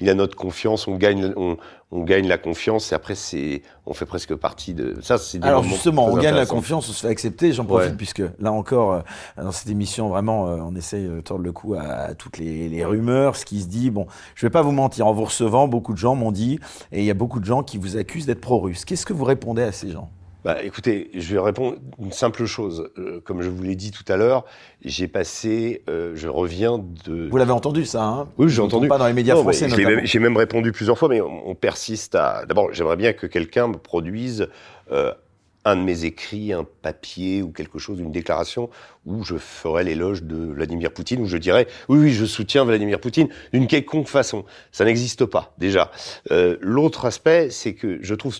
il a notre confiance, on gagne, on, on gagne la confiance et après c'est, on fait presque partie de ça. C'est alors justement, on gagne la confiance, on se fait accepter. J'en profite puisque là encore euh, dans cette émission vraiment, euh, on essaye de tordre le cou à, toutes les, les, rumeurs, ce qui se dit. Bon, je vais pas vous mentir, en vous recevant, beaucoup de gens m'ont dit et il y a beaucoup de gens qui vous accusent d'être pro-russe. Qu'est-ce que vous répondez à ces gens? Bah, écoutez, je vais répondre une simple chose. Euh, comme je vous l'ai dit tout à l'heure, j'ai passé, euh, je reviens de. Vous l'avez entendu ça, hein? Oui, j'ai entendu. Pas dans les médias français. J'ai même, répondu plusieurs fois, mais on, persiste à. D'abord, j'aimerais bien que quelqu'un me produise. Euh, un de mes écrits, un papier ou quelque chose, une déclaration où je ferais l'éloge de Vladimir Poutine, où je dirais oui, oui, je soutiens Vladimir Poutine d'une quelconque façon. Ça n'existe pas déjà. Euh, L'autre aspect, c'est que je trouve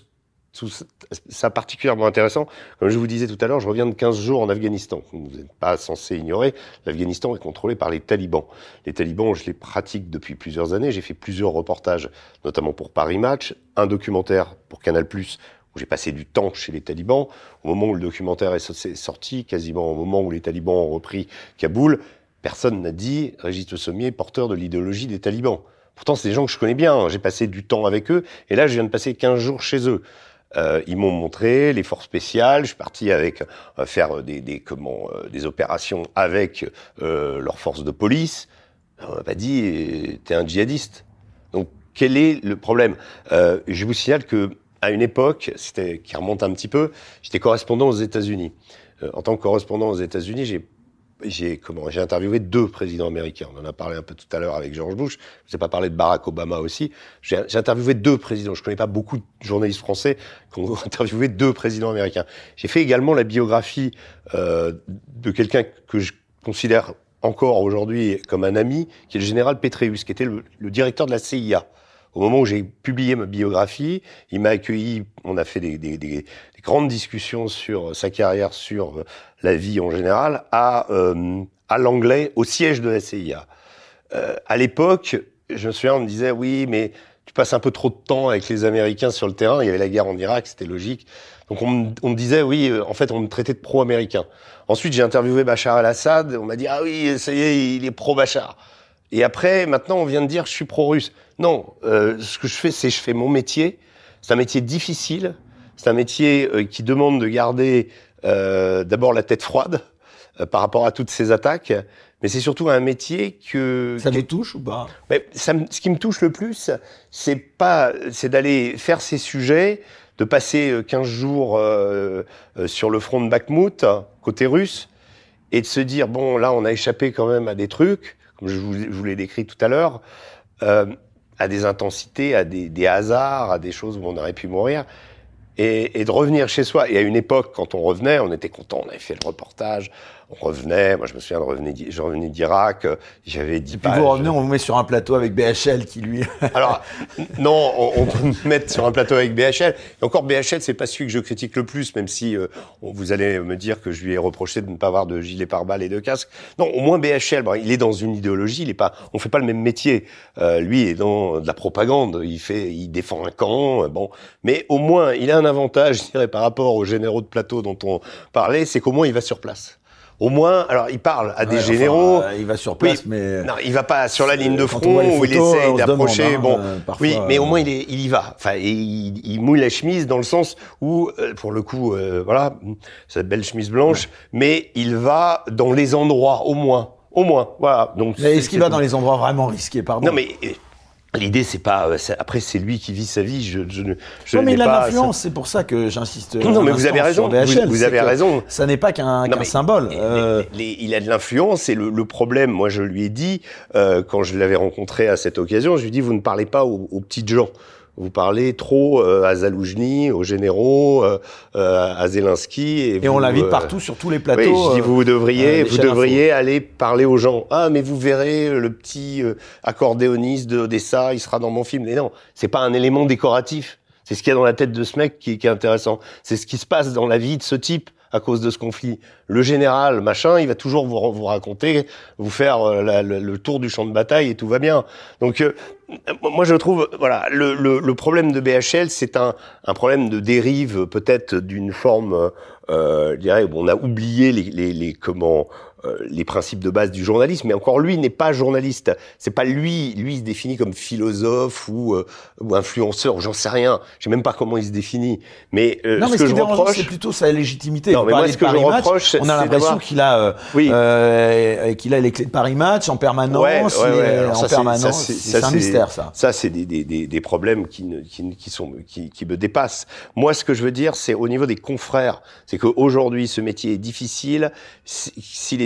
ça particulièrement intéressant. Comme je vous disais tout à l'heure, je reviens de 15 jours en Afghanistan. Vous n'êtes pas censé ignorer, l'Afghanistan est contrôlé par les talibans. Les talibans, je les pratique depuis plusieurs années. J'ai fait plusieurs reportages, notamment pour Paris Match, un documentaire pour Canal+, où j'ai passé du temps chez les talibans. Au moment où le documentaire est sorti, quasiment au moment où les talibans ont repris Kaboul, personne n'a dit Régis Le Sommier, porteur de l'idéologie des talibans. Pourtant, c'est des gens que je connais bien. J'ai passé du temps avec eux. Et là, je viens de passer 15 jours chez eux. Euh, ils m'ont montré les forces spéciales. Je suis parti avec euh, faire des, des comment euh, des opérations avec euh, leurs forces de police. On m'a pas dit t'es un djihadiste. Donc quel est le problème? Je vous signale que à une époque, c'était qui remonte un petit peu, j'étais correspondant aux États-Unis. en tant que correspondant aux États-Unis, j'ai j'ai comment j'ai interviewé deux présidents américains. On en a parlé un peu tout à l'heure avec George Bush. Je n'ai pas parlé de Barack Obama aussi. J'ai interviewé deux présidents. Je connais pas beaucoup de journalistes français qui ont interviewé deux présidents américains. J'ai fait également la biographie euh, de quelqu'un que je considère encore aujourd'hui comme un ami, qui est le général Petraeus, qui était le, le directeur de la CIA. Au moment où j'ai publié ma biographie, il m'a accueilli, on a fait des, des, des, des, grandes discussions sur sa carrière, sur la vie en général, à, euh, à l'anglais, au siège de la CIA. Euh, à l'époque, je me souviens, on me disait, oui, mais tu passes un peu trop de temps avec les Américains sur le terrain, il y avait la guerre en Irak, c'était logique. Donc on, on, me disait, oui, euh, en fait, on me traitait de pro-américain. Ensuite, j'ai interviewé Bachar el-Assad, on m'a dit, ah oui, ça y est, il est pro-Bachar. Et après, maintenant, on vient de dire je suis pro-russe. Non, euh, ce que je fais, c'est je fais mon métier. C'est un métier difficile. C'est un métier euh, qui demande de garder d'abord la tête froide euh, par rapport à toutes ces attaques. Mais c'est surtout un métier que ça vous touche ou pas? Mais ça, Ce qui me touche le plus, c'est pas, c'est d'aller faire ces sujets, de passer 15 jours sur le front de Bakhmut côté russe, et de se dire bon là on a échappé quand même à des trucs comme je vous, l'ai décrit tout à l'heure, euh, à des intensités, à des, des, hasards, à des choses où on aurait pu mourir. Et, de revenir chez soi. Et à une époque, quand on revenait, on était content, on avait fait le reportage, on revenait. Moi, je me souviens de revenir, je revenais d'Irak. Euh, j'avais dit. Puis vous revenez, on vous met sur un plateau avec BHL qui lui. Alors non, on, on, peut me mettre sur un plateau avec BHL. Et encore BHL, c'est pas celui que je critique le plus, même si euh, vous allez me dire que je lui ai reproché de ne pas avoir de gilet pare-balles et de casque. Non, au moins BHL, bon, il est dans une idéologie. Il est pas. On fait pas le même métier. Euh, lui est dans de la propagande. Il fait, il défend un camp. Euh, bon, mais au moins, il a un avantage, je dirais, par rapport aux généraux de plateau dont on parlait, c'est qu'au moins il va sur place au moins, alors il parle à des généraux. Euh, il va sur place, mais non, il va pas sur la ligne de front où il essaye d'approcher. Hein, bon, euh, oui, mais au moins il, est, il y va. Enfin, il, il, mouille la chemise dans le sens où, euh, pour le coup, voilà, cette belle chemise blanche, mais il va dans les endroits au moins, au moins, voilà. Donc, est-ce qu'il va dans les endroits vraiment risqués, pardon? Non, mais L'idée, c'est pas. euh, Après, c'est lui qui vit sa vie. Je, je, ne- je Non, mais il a l'influence, c'est pour ça que j'insiste. Non, un mais vous avez raison. VHL, vous, avez raison. Ça n'est pas qu'un Non, mais symbole. euh, il a de l'influence et le, le problème, moi je lui ai dit, euh, quand je l'avais rencontré à cette occasion, je lui ai dit, vous ne parlez pas aux, aux petites gens. Vous parlez trop euh, à Zaloujny, aux généraux, euh, euh, à Zelensky. Et, Et on l'invite euh, partout sur tous les plateaux. Oui, je dis euh, vous devriez, vous devriez aller parler aux gens. Ah, mais vous verrez euh, le petit euh, accordéoniste de d'Odessa, il sera dans mon film. Mais non, c'est pas un élément décoratif. C'est ce qu'il y a dans la tête de ce mec qui, qui est intéressant. C'est ce qui se passe dans la vie de ce type à cause de ce conflit. Le général, machin, il va toujours vous, vous raconter, vous faire la- le, le tour du champ de bataille et tout va bien. Donc, euh, moi, je trouve, voilà, le, le, le problème de BHL, c'est un, un problème de dérive, peut-être d'une forme, euh, euh, je dirais, on a oublié les, les, les comment, euh, les principes de base du journalisme, mais encore lui n'est pas journaliste. C'est pas lui, lui il se définit comme philosophe ou, euh, ou influenceur, j'en sais rien. Je sais même pas comment il se définit. Mais, euh, Non, ce mais que ce je reproche, c'est plutôt sa légitimité. Non, mais moi, ce que je Match, reproche, on a l'impression qu'il a, euh, oui. euh, qu'il a les clés de Paris Match en permanence. Ouais, ouais, ouais. Alors en ça, c'est- permanence. c'est- un mystère, ça. Ça, c'est des, des, des, des problèmes qui, ne, qui, qui, sont, qui, qui me dépassent. Moi, ce que je veux dire, c'est au niveau des confrères. C'est qu'aujourd'hui, ce métier est difficile. Si-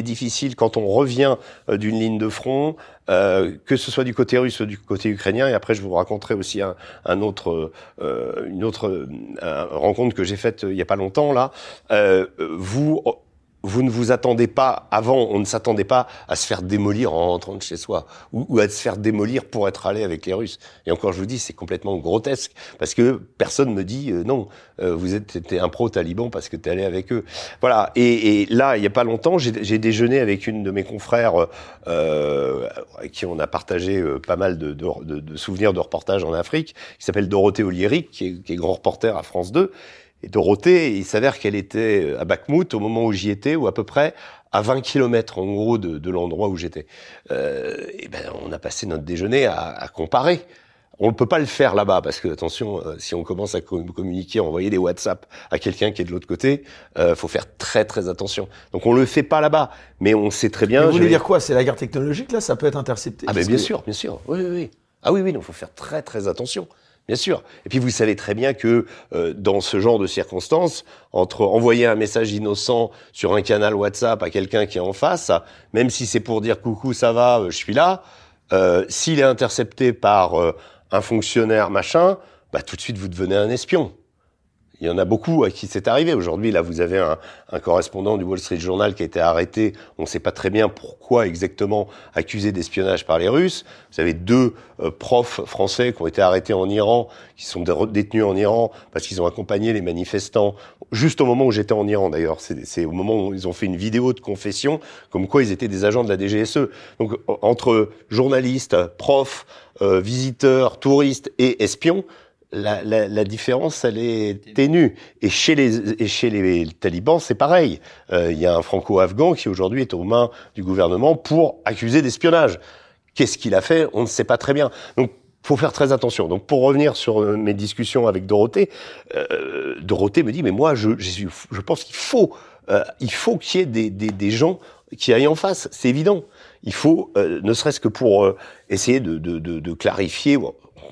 difficile, quand on revient euh, d'une ligne de front, euh, que ce soit du côté russe ou du côté ukrainien, et après, je vous raconterai aussi un, un autre, euh, une autre euh, rencontre que j'ai faite euh, il y a pas longtemps, là. Euh, vous vous ne vous attendez pas, avant, on ne s'attendait pas à se faire démolir en rentrant de chez soi, ou, à se faire démolir pour être allé avec les Russes. Et encore, je vous dis, c'est complètement grotesque, parce que personne me dit, euh, non, euh, vous êtes t'es un pro-taliban parce que tu es allé avec eux. Voilà, et, et là, il n'y a pas longtemps, j'ai déjeuné avec une de mes confrères, euh, avec qui on a partagé euh, pas mal de, de, de, souvenirs de reportages en Afrique, qui s'appelle Dorothée Oliéric, qui qui est grand reporter à France 2, et Dorothée, il s'avère qu'elle était à Bakhmut au moment où j'y étais, ou à peu près à 20 kilomètres en gros de, de l'endroit où j'étais. Euh, et ben, on a passé notre déjeuner à, à comparer. On ne peut pas le faire là-bas parce que attention, euh, si on commence à com- communiquer, envoyer des WhatsApp à quelqu'un qui est de l'autre côté, euh, faut faire très très attention. Donc on le fait pas là-bas, mais on sait très bien. Vous je voulez dire quoi? C'est la guerre technologique, là? Ça peut être intercepté ah ben bien que- sûr, bien sûr. Oui, oui, oui. Ah oui, oui, il faut faire très très attention. Bien sûr. Et puis vous savez très bien que euh, dans ce genre de circonstances, entre envoyer un message innocent sur un canal WhatsApp à quelqu'un qui est en face, même si c'est pour dire coucou, ça va, euh, je suis là, euh, s'il est intercepté par euh, un fonctionnaire machin, bah tout de suite vous devenez un espion. Il y en a beaucoup à qui c'est arrivé. Aujourd'hui, là, vous avez un, un correspondant du Wall Street Journal qui a été arrêté. On ne sait pas très bien pourquoi exactement accusé d'espionnage par les Russes. Vous avez deux euh, profs français qui ont été arrêtés en Iran, qui sont dé- détenus en Iran parce qu'ils ont accompagné les manifestants. Juste au moment où j'étais en Iran, d'ailleurs. C'est au moment où ils ont fait une vidéo de confession, comme quoi ils étaient des agents de la DGSE. Donc, en- entre journalistes, profs, euh, visiteurs, touristes et espions, la, la, la différence, elle est ténue. Et chez les, et chez les talibans, c'est pareil. Euh, Il y a un franco-afghan qui aujourd'hui est aux mains du gouvernement pour accuser d'espionnage. Qu'est-ce qu'il a fait? On ne sait pas très bien. Donc, faut faire très attention. Donc, pour revenir sur euh, mes discussions avec Dorothée, euh, Dorothée me dit, mais moi, je, je, je pense qu'il faut, euh, il faut qu'il y ait des, des, des gens qui aillent en face. C'est évident. Il faut, euh, ne serait-ce que pour essayer de, de, de, de clarifier.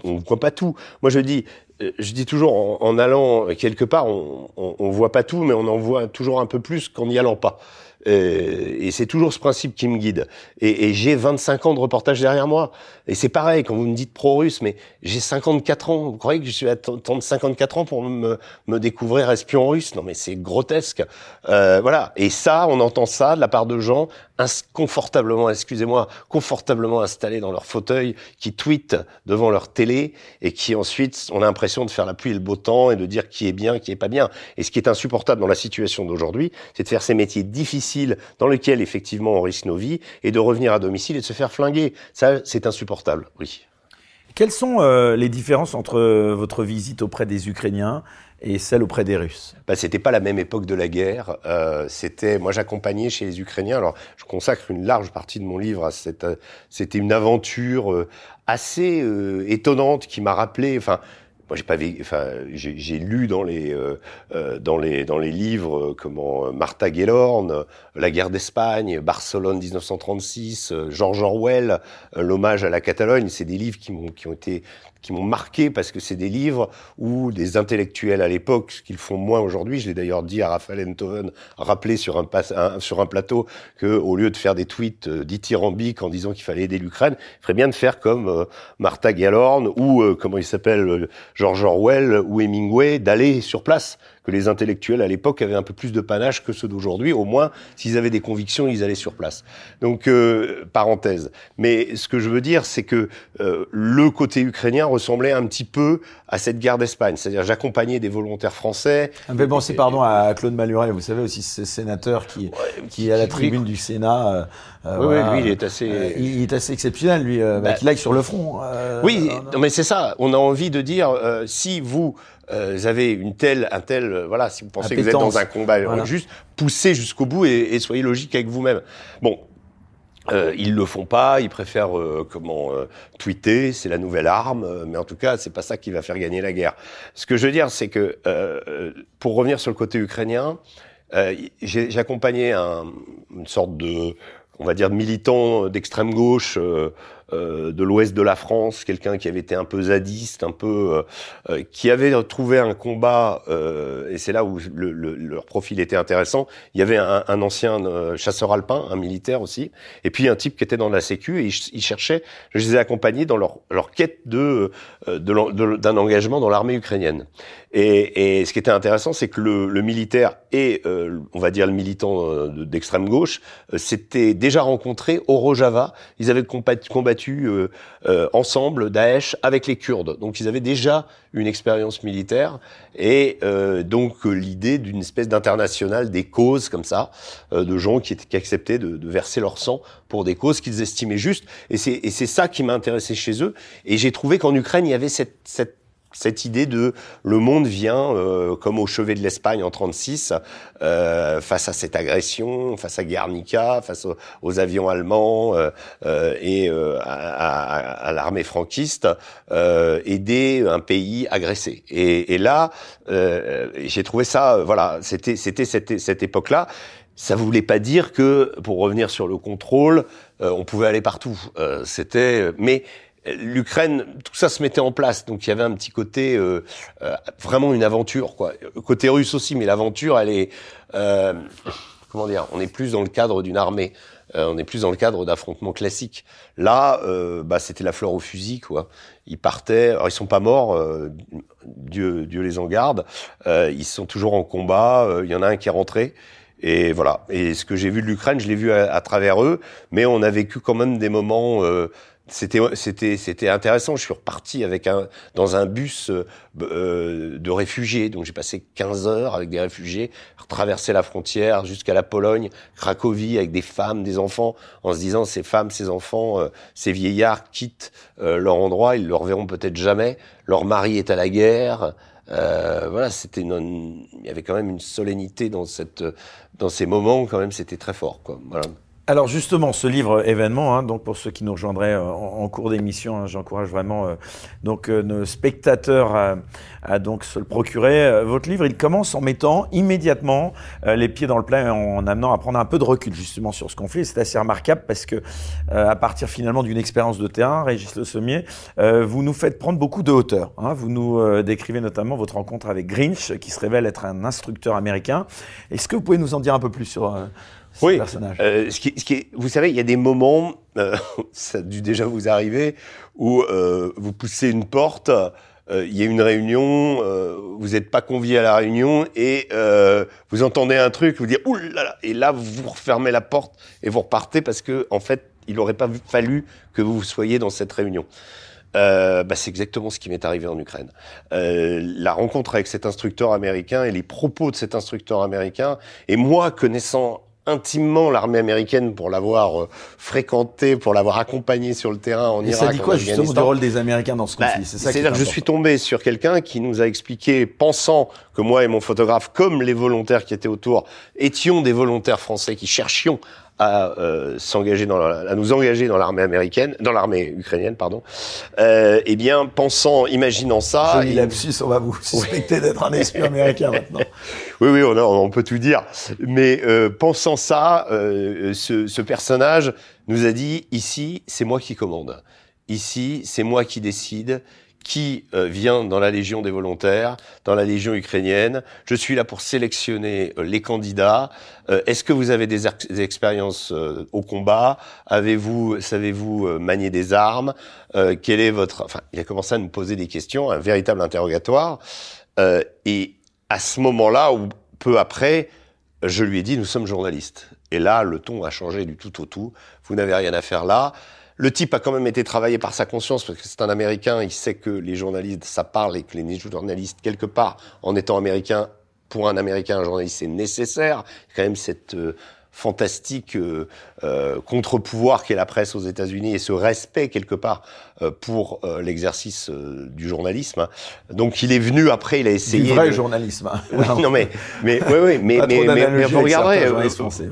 On voit pas tout. Moi, je dis, euh, je dis toujours, en, allant quelque part, on, voit pas tout, mais on en voit toujours un peu plus qu'en n'y allant pas. Euh, et c'est toujours ce principe qui me guide. Et, et j'ai 25 ans de reportage derrière moi. Et c'est pareil, quand vous me dites pro-russe, mais j'ai 54 ans. Vous croyez que je suis à t- attendre 54 ans pour me, me découvrir espion russe? Non, mais c'est grotesque. Euh, voilà. Et ça, on entend ça de la part de gens confortablement, excusez-moi, confortablement installés dans leur fauteuil, qui tweetent devant leur télé et qui ensuite, on a l'impression de faire la pluie et le beau temps et de dire qui est bien, qui est pas bien. Et ce qui est insupportable dans la situation d'aujourd'hui, c'est de faire ces métiers difficiles dans lesquels effectivement on risque nos vies et de revenir à domicile et de se faire flinguer. Ça, c'est insupportable. Oui. Quelles sont euh, les différences entre euh, votre visite auprès des Ukrainiens et celle auprès des Russes? Bah, c'était pas la même époque de la guerre. Euh, c'était, moi, j'accompagnais chez les Ukrainiens. Alors, je consacre une large partie de mon livre à cette. C'était une aventure euh, assez euh, étonnante qui m'a rappelé. Enfin, moi j'ai pas enfin j'ai lu dans les euh, euh, dans les dans les livres comment Martha Gellhorn la guerre d'Espagne Barcelone 1936 George Orwell l'hommage à la Catalogne. C'est des livres qui m'ont qui ont été qui m'ont marqué parce que c'est des livres où des intellectuels à l'époque, ce qu'ils font moins aujourd'hui, je l'ai d'ailleurs dit à Raphaël Enthoven, rappelé sur un, plateau que au lieu de faire des tweets euh, dithyrambiques en disant qu'il fallait aider l'Ukraine, il ferait bien de faire comme euh, Martha Gellhorn ou euh, comment il s'appelle George Orwell ou Hemingway, d'aller sur place que les intellectuels à l'époque avaient un peu plus de panache que ceux d'aujourd'hui. Au moins, s'ils avaient des convictions, ils allaient sur place. Donc, euh, parenthèse. Mais ce que je veux dire, c'est que euh, le côté ukrainien ressemblait un petit peu à cette guerre d'Espagne. C'est-à-dire, j'accompagnais des volontaires français. Un peu pensé, pardon, à Claude Maluret, vous savez aussi, ce sénateur qui, qui est à la tribune du Sénat. Euh, oui, lui, il est assez. il est assez exceptionnel, lui, bah, bah, qu'il aille sur le front. oui, non, mais c'est ça. On a envie de dire, si vous euh, vous avez une telle, un tel, euh, voilà, si vous pensez que vous êtes dans un combat juste, poussez jusqu'au bout et, et, soyez logique avec vous-même. Bon. Euh, ils le font pas, ils préfèrent euh, comment tweeter, c'est la nouvelle arme, mais en tout cas c'est pas ça qui va faire gagner la guerre. Ce que je veux dire, c'est que pour revenir sur le côté ukrainien, j'ai accompagné un, une sorte de, on va dire, militant d'extrême gauche euh, de l'ouest de la France, quelqu'un qui avait été un peu zadiste, un peu, euh, euh, qui avait trouvé un combat, et c'est là où le, leur profil était intéressant. Il y avait un, un ancien chasseur alpin, un militaire aussi, et puis un type qui était dans la Sécu, et ils, cherchaient, je les ai accompagnés dans leur, leur quête de d'un engagement dans l'armée ukrainienne. Et, et, ce qui était intéressant, c'est que le, le, militaire et, on va dire, le militant d'extrême gauche s'étaient déjà rencontrés au Rojava. Ils avaient combattu euh, euh, ensemble Daesh avec les Kurdes. Donc ils avaient déjà une expérience militaire et euh, donc l'idée d'une espèce d'international des causes comme ça, de gens qui, qui acceptaient de, de, verser leur sang pour des causes qu'ils estimaient justes. Et c'est ça qui m'a intéressé chez eux. Et j'ai trouvé qu'en Ukraine, il y avait cette, cette cette idée de le monde vient euh, comme au chevet de l'Espagne en 36 euh, face à cette agression, face à Guernica, face aux, avions allemands euh, euh et euh, à, à, l'armée franquiste, aider un pays agressé. Et, et là, j'ai trouvé ça, voilà, c'était c'était cette, cette époque-là. Ça voulait pas dire que, pour revenir sur le contrôle, on pouvait aller partout. c'était, mais l'Ukraine, tout ça se mettait en place, donc il y avait un petit côté euh, euh, vraiment une aventure, quoi. Côté russe aussi, mais l'aventure, elle est euh, comment dire On est plus dans le cadre d'une armée, on est plus dans le cadre d'affrontements classiques. Là, bah, c'était la fleur au fusil, quoi. Ils partaient, alors ils sont pas morts, Dieu, Dieu les en garde. ils sont toujours en combat. Il y en a un qui est rentré. Et voilà. Et ce que j'ai vu de l'Ukraine, je l'ai vu à, à, travers eux, mais on a vécu quand même des moments c'était c'était c'était intéressant. Je suis reparti avec un dans un bus euh, euh de réfugiés. Donc j'ai passé 15 heures avec des réfugiés, traverser la frontière jusqu'à la Pologne, Cracovie, avec des femmes, des enfants, en se disant ces femmes, ces enfants, euh, ces vieillards quittent euh, leur endroit, ils le reverront peut-être jamais. Leur mari est à la guerre. voilà, c'était il y avait quand même une solennité dans cette dans ces moments quand même. C'était très fort, quoi. Voilà. Alors justement, ce livre événement, hein, donc pour ceux qui nous rejoindraient euh, en, cours d'émission, hein, j'encourage vraiment euh, donc euh, nos spectateurs à, donc se le procurer. votre livre, il commence en mettant immédiatement les pieds dans le plat, en, amenant à prendre un peu de recul justement sur ce conflit. C'est assez remarquable parce que à partir finalement d'une expérience de terrain, Régis Le Sommier, vous nous faites prendre beaucoup de hauteur. Hein. Vous nous décrivez notamment votre rencontre avec Grinch, qui se révèle être un instructeur américain. Est-ce que vous pouvez nous en dire un peu plus sur oui. Euh, ce, qui, ce qui est, vous savez, il y a des moments, euh, ça a dû déjà vous arriver, où euh, vous poussez une porte, il y a une réunion, vous n'êtes pas convié à la réunion et vous entendez un truc, vous dites ouh là là, et là vous refermez la porte et vous repartez parce que en fait, il n'aurait pas fallu que vous soyez dans cette réunion. Euh, bah, c'est exactement ce qui m'est arrivé en Ukraine. Euh, la rencontre avec cet instructeur américain et les propos de cet instructeur américain, et moi connaissant intimement l'armée américaine pour l'avoir euh, fréquentée, pour l'avoir accompagnée sur le terrain en Et Irak. ça dit quoi en justement du rôle des Américains dans ce Bah, conflit? C'est-à-dire que je suis tombé sur quelqu'un qui nous a expliqué, pensant que moi et mon photographe, comme les volontaires qui étaient autour, étions des volontaires français qui cherchions à euh, s'engager dans la- à nous engager dans l'armée américaine, dans l'armée ukrainienne, pardon. Euh, eh bien, pensant, imaginant ça, Joli il- lapsus, on va vous suspecter d'être un espion américain maintenant. Oui, oui, on, a- on peut tout dire. Mais euh, pensant ça, euh, ce, ce personnage nous a dit ici, c'est moi qui commande. Ici, c'est moi qui décide qui euh, vient dans la Légion des volontaires, dans la Légion ukrainienne. Je suis là pour sélectionner euh, les candidats. Euh, Est-ce que vous avez des, des expériences euh, au combat? Avez-vous, savez-vous manier des armes? Quel est votre Enfin, il a commencé à nous poser des questions, un véritable interrogatoire. Et à ce moment-là, ou peu après, je lui ai dit, nous sommes journalistes. Et là, le ton a changé du tout au tout. Vous n'avez rien à faire là. Le type a quand même été travaillé par sa conscience parce que c'est un Américain. Il sait que les journalistes, ça parle et que les journalistes, quelque part, en étant Américain, pour un Américain, un journaliste, c'est nécessaire. Quand même cette euh, fantastique euh, euh, contre-pouvoir qu'est la presse aux États-Unis et ce respect quelque part euh, pour euh, l'exercice euh, du journalisme. Donc il est venu après, il a Du essayé. vrai de- journalisme. hein. oui, non mais mais oui oui mais Pas trop mais, mais, mais vous regarderez euh,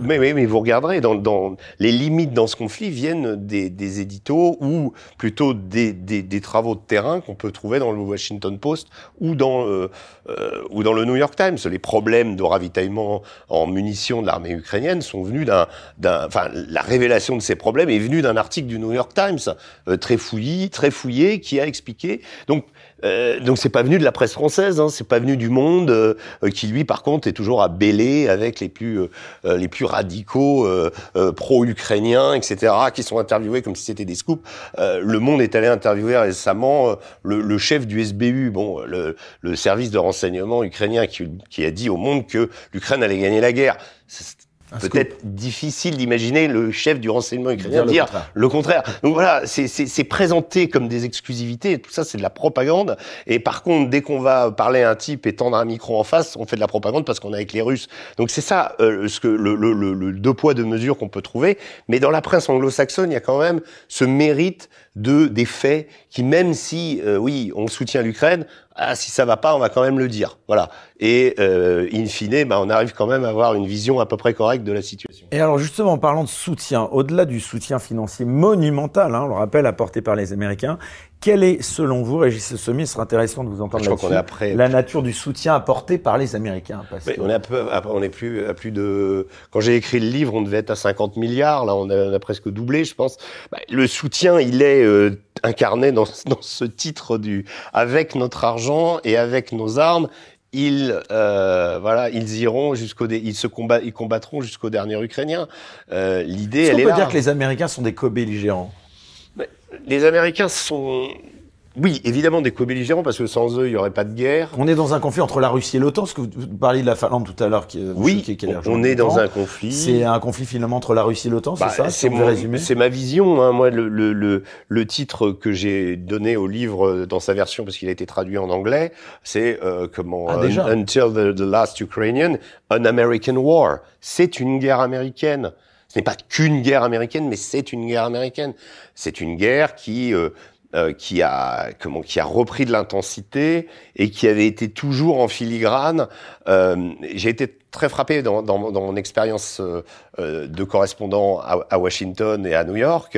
mais, mais mais vous regarderez dans dans les limites dans ce conflit viennent des des éditos ou plutôt des des, des travaux de terrain qu'on peut trouver dans le Washington Post ou dans euh, euh, ou dans le New York Times les problèmes de ravitaillement en munitions de l'armée ukrainienne sont venus d'un enfin la révélation de ces problèmes est venue d'un article du New York Times euh, très fouillis très fouillé qui a expliqué donc euh, donc c'est pas venu de la presse française, hein, c'est pas venu du Monde, euh, euh, qui lui par contre est toujours à bêler avec les plus euh, euh, les plus radicaux pro-ukrainiens, etc., qui sont interviewés comme si c'était des scoops. Le Monde est allé interviewer récemment le, le chef du SBU, bon, le, le service de renseignement ukrainien, qui, qui a dit au Monde que l'Ukraine allait gagner la guerre. Peut-être difficile d'imaginer le chef du renseignement Dire ukrainien le dire contraire. le contraire. Donc voilà, c'est- présenté comme des exclusivités. Tout ça, c'est de la propagande. Et par contre, dès qu'on va parler à un type et tendre un micro en face, on fait de la propagande parce qu'on est avec les Russes. Donc c'est ça, euh, ce que le, le, le, le deux poids deux mesures qu'on peut trouver. Mais dans la presse anglo-saxonne, il y a quand même ce mérite de des faits qui, même si euh, oui, on soutient l'Ukraine, ah, si ça va pas, on va quand même le dire. Voilà. Et euh, in fine, bah, on arrive quand même à avoir une vision à peu près correcte de la situation. Et alors justement, en parlant de soutien, au-delà du soutien financier monumental, hein, on le rappelle, apporté par les Américains, quel est, selon vous, Régis Sommier, ce serait intéressant de vous entendre Je crois qu'on est après. la nature du soutien apporté par les Américains parce Oui, que- on est, à peu, on est plus à plus de. Quand j'ai écrit le livre, on devait être à 50 milliards. Là, on a, on a presque doublé, je pense. Bah, le soutien, il est euh, incarné dans, dans ce titre du avec notre argent et avec nos armes. Ils, euh, voilà, ils iront jusqu'au, ils se combat, ils combattront jusqu'au dernier Ukrainien. Euh, L'idée, elle qu'on est peut là. dire que les Américains sont des co-belligérants Les Américains sont, oui, évidemment des co-belligérants parce que sans eux, il y aurait pas de guerre. On est dans un conflit entre la Russie et l'OTAN, parce que vous parliez de la Finlande tout à l'heure, qui, Oui, qu'elle ait on, est dans un conflit. C'est un conflit finalement entre la Russie et l'OTAN, Bah, c'est ça si c'est c'est ma vision. Hein. Moi, le, le, le, le titre que j'ai donné au livre euh, dans sa version, parce qu'il a été traduit en anglais, c'est euh, comment Ah, déjà Until the, the Last Ukrainian, an American War. C'est une guerre américaine. Ce n'est pas qu'une guerre américaine, mais c'est une guerre américaine. C'est une guerre qui euh, euh, qui a comment qui a repris de l'intensité et qui avait été toujours en filigrane. Euh, J'ai été très frappé dans, dans, dans mon expérience euh, euh, de correspondant à, à Washington et à New York.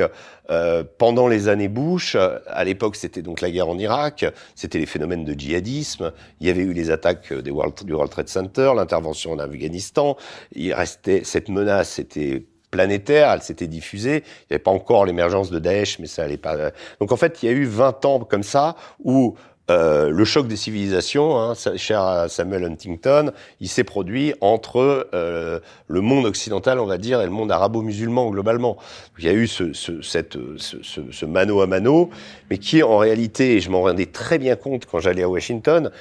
Euh, pendant les années Bush, euh, à l'époque c'était donc la guerre en Irak, c'était les phénomènes de djihadisme, il y avait eu les attaques des World, du World Trade Center, l'intervention en Afghanistan, il restait cette menace était planétaire, elle s'était diffusée, il n'y avait pas encore l'émergence de Daesh, mais ça allait pas. Donc en fait, il y a eu 20 ans comme ça où euh, le choc des civilisations, hein, cher Samuel Huntington, il s'est produit entre euh, le monde occidental, on va dire, et le monde arabo-musulman globalement. Il y a eu ce, ce, cette, ce, ce, ce mano à mano, mais qui en réalité, et je m'en rendais très bien compte quand j'allais à Washington,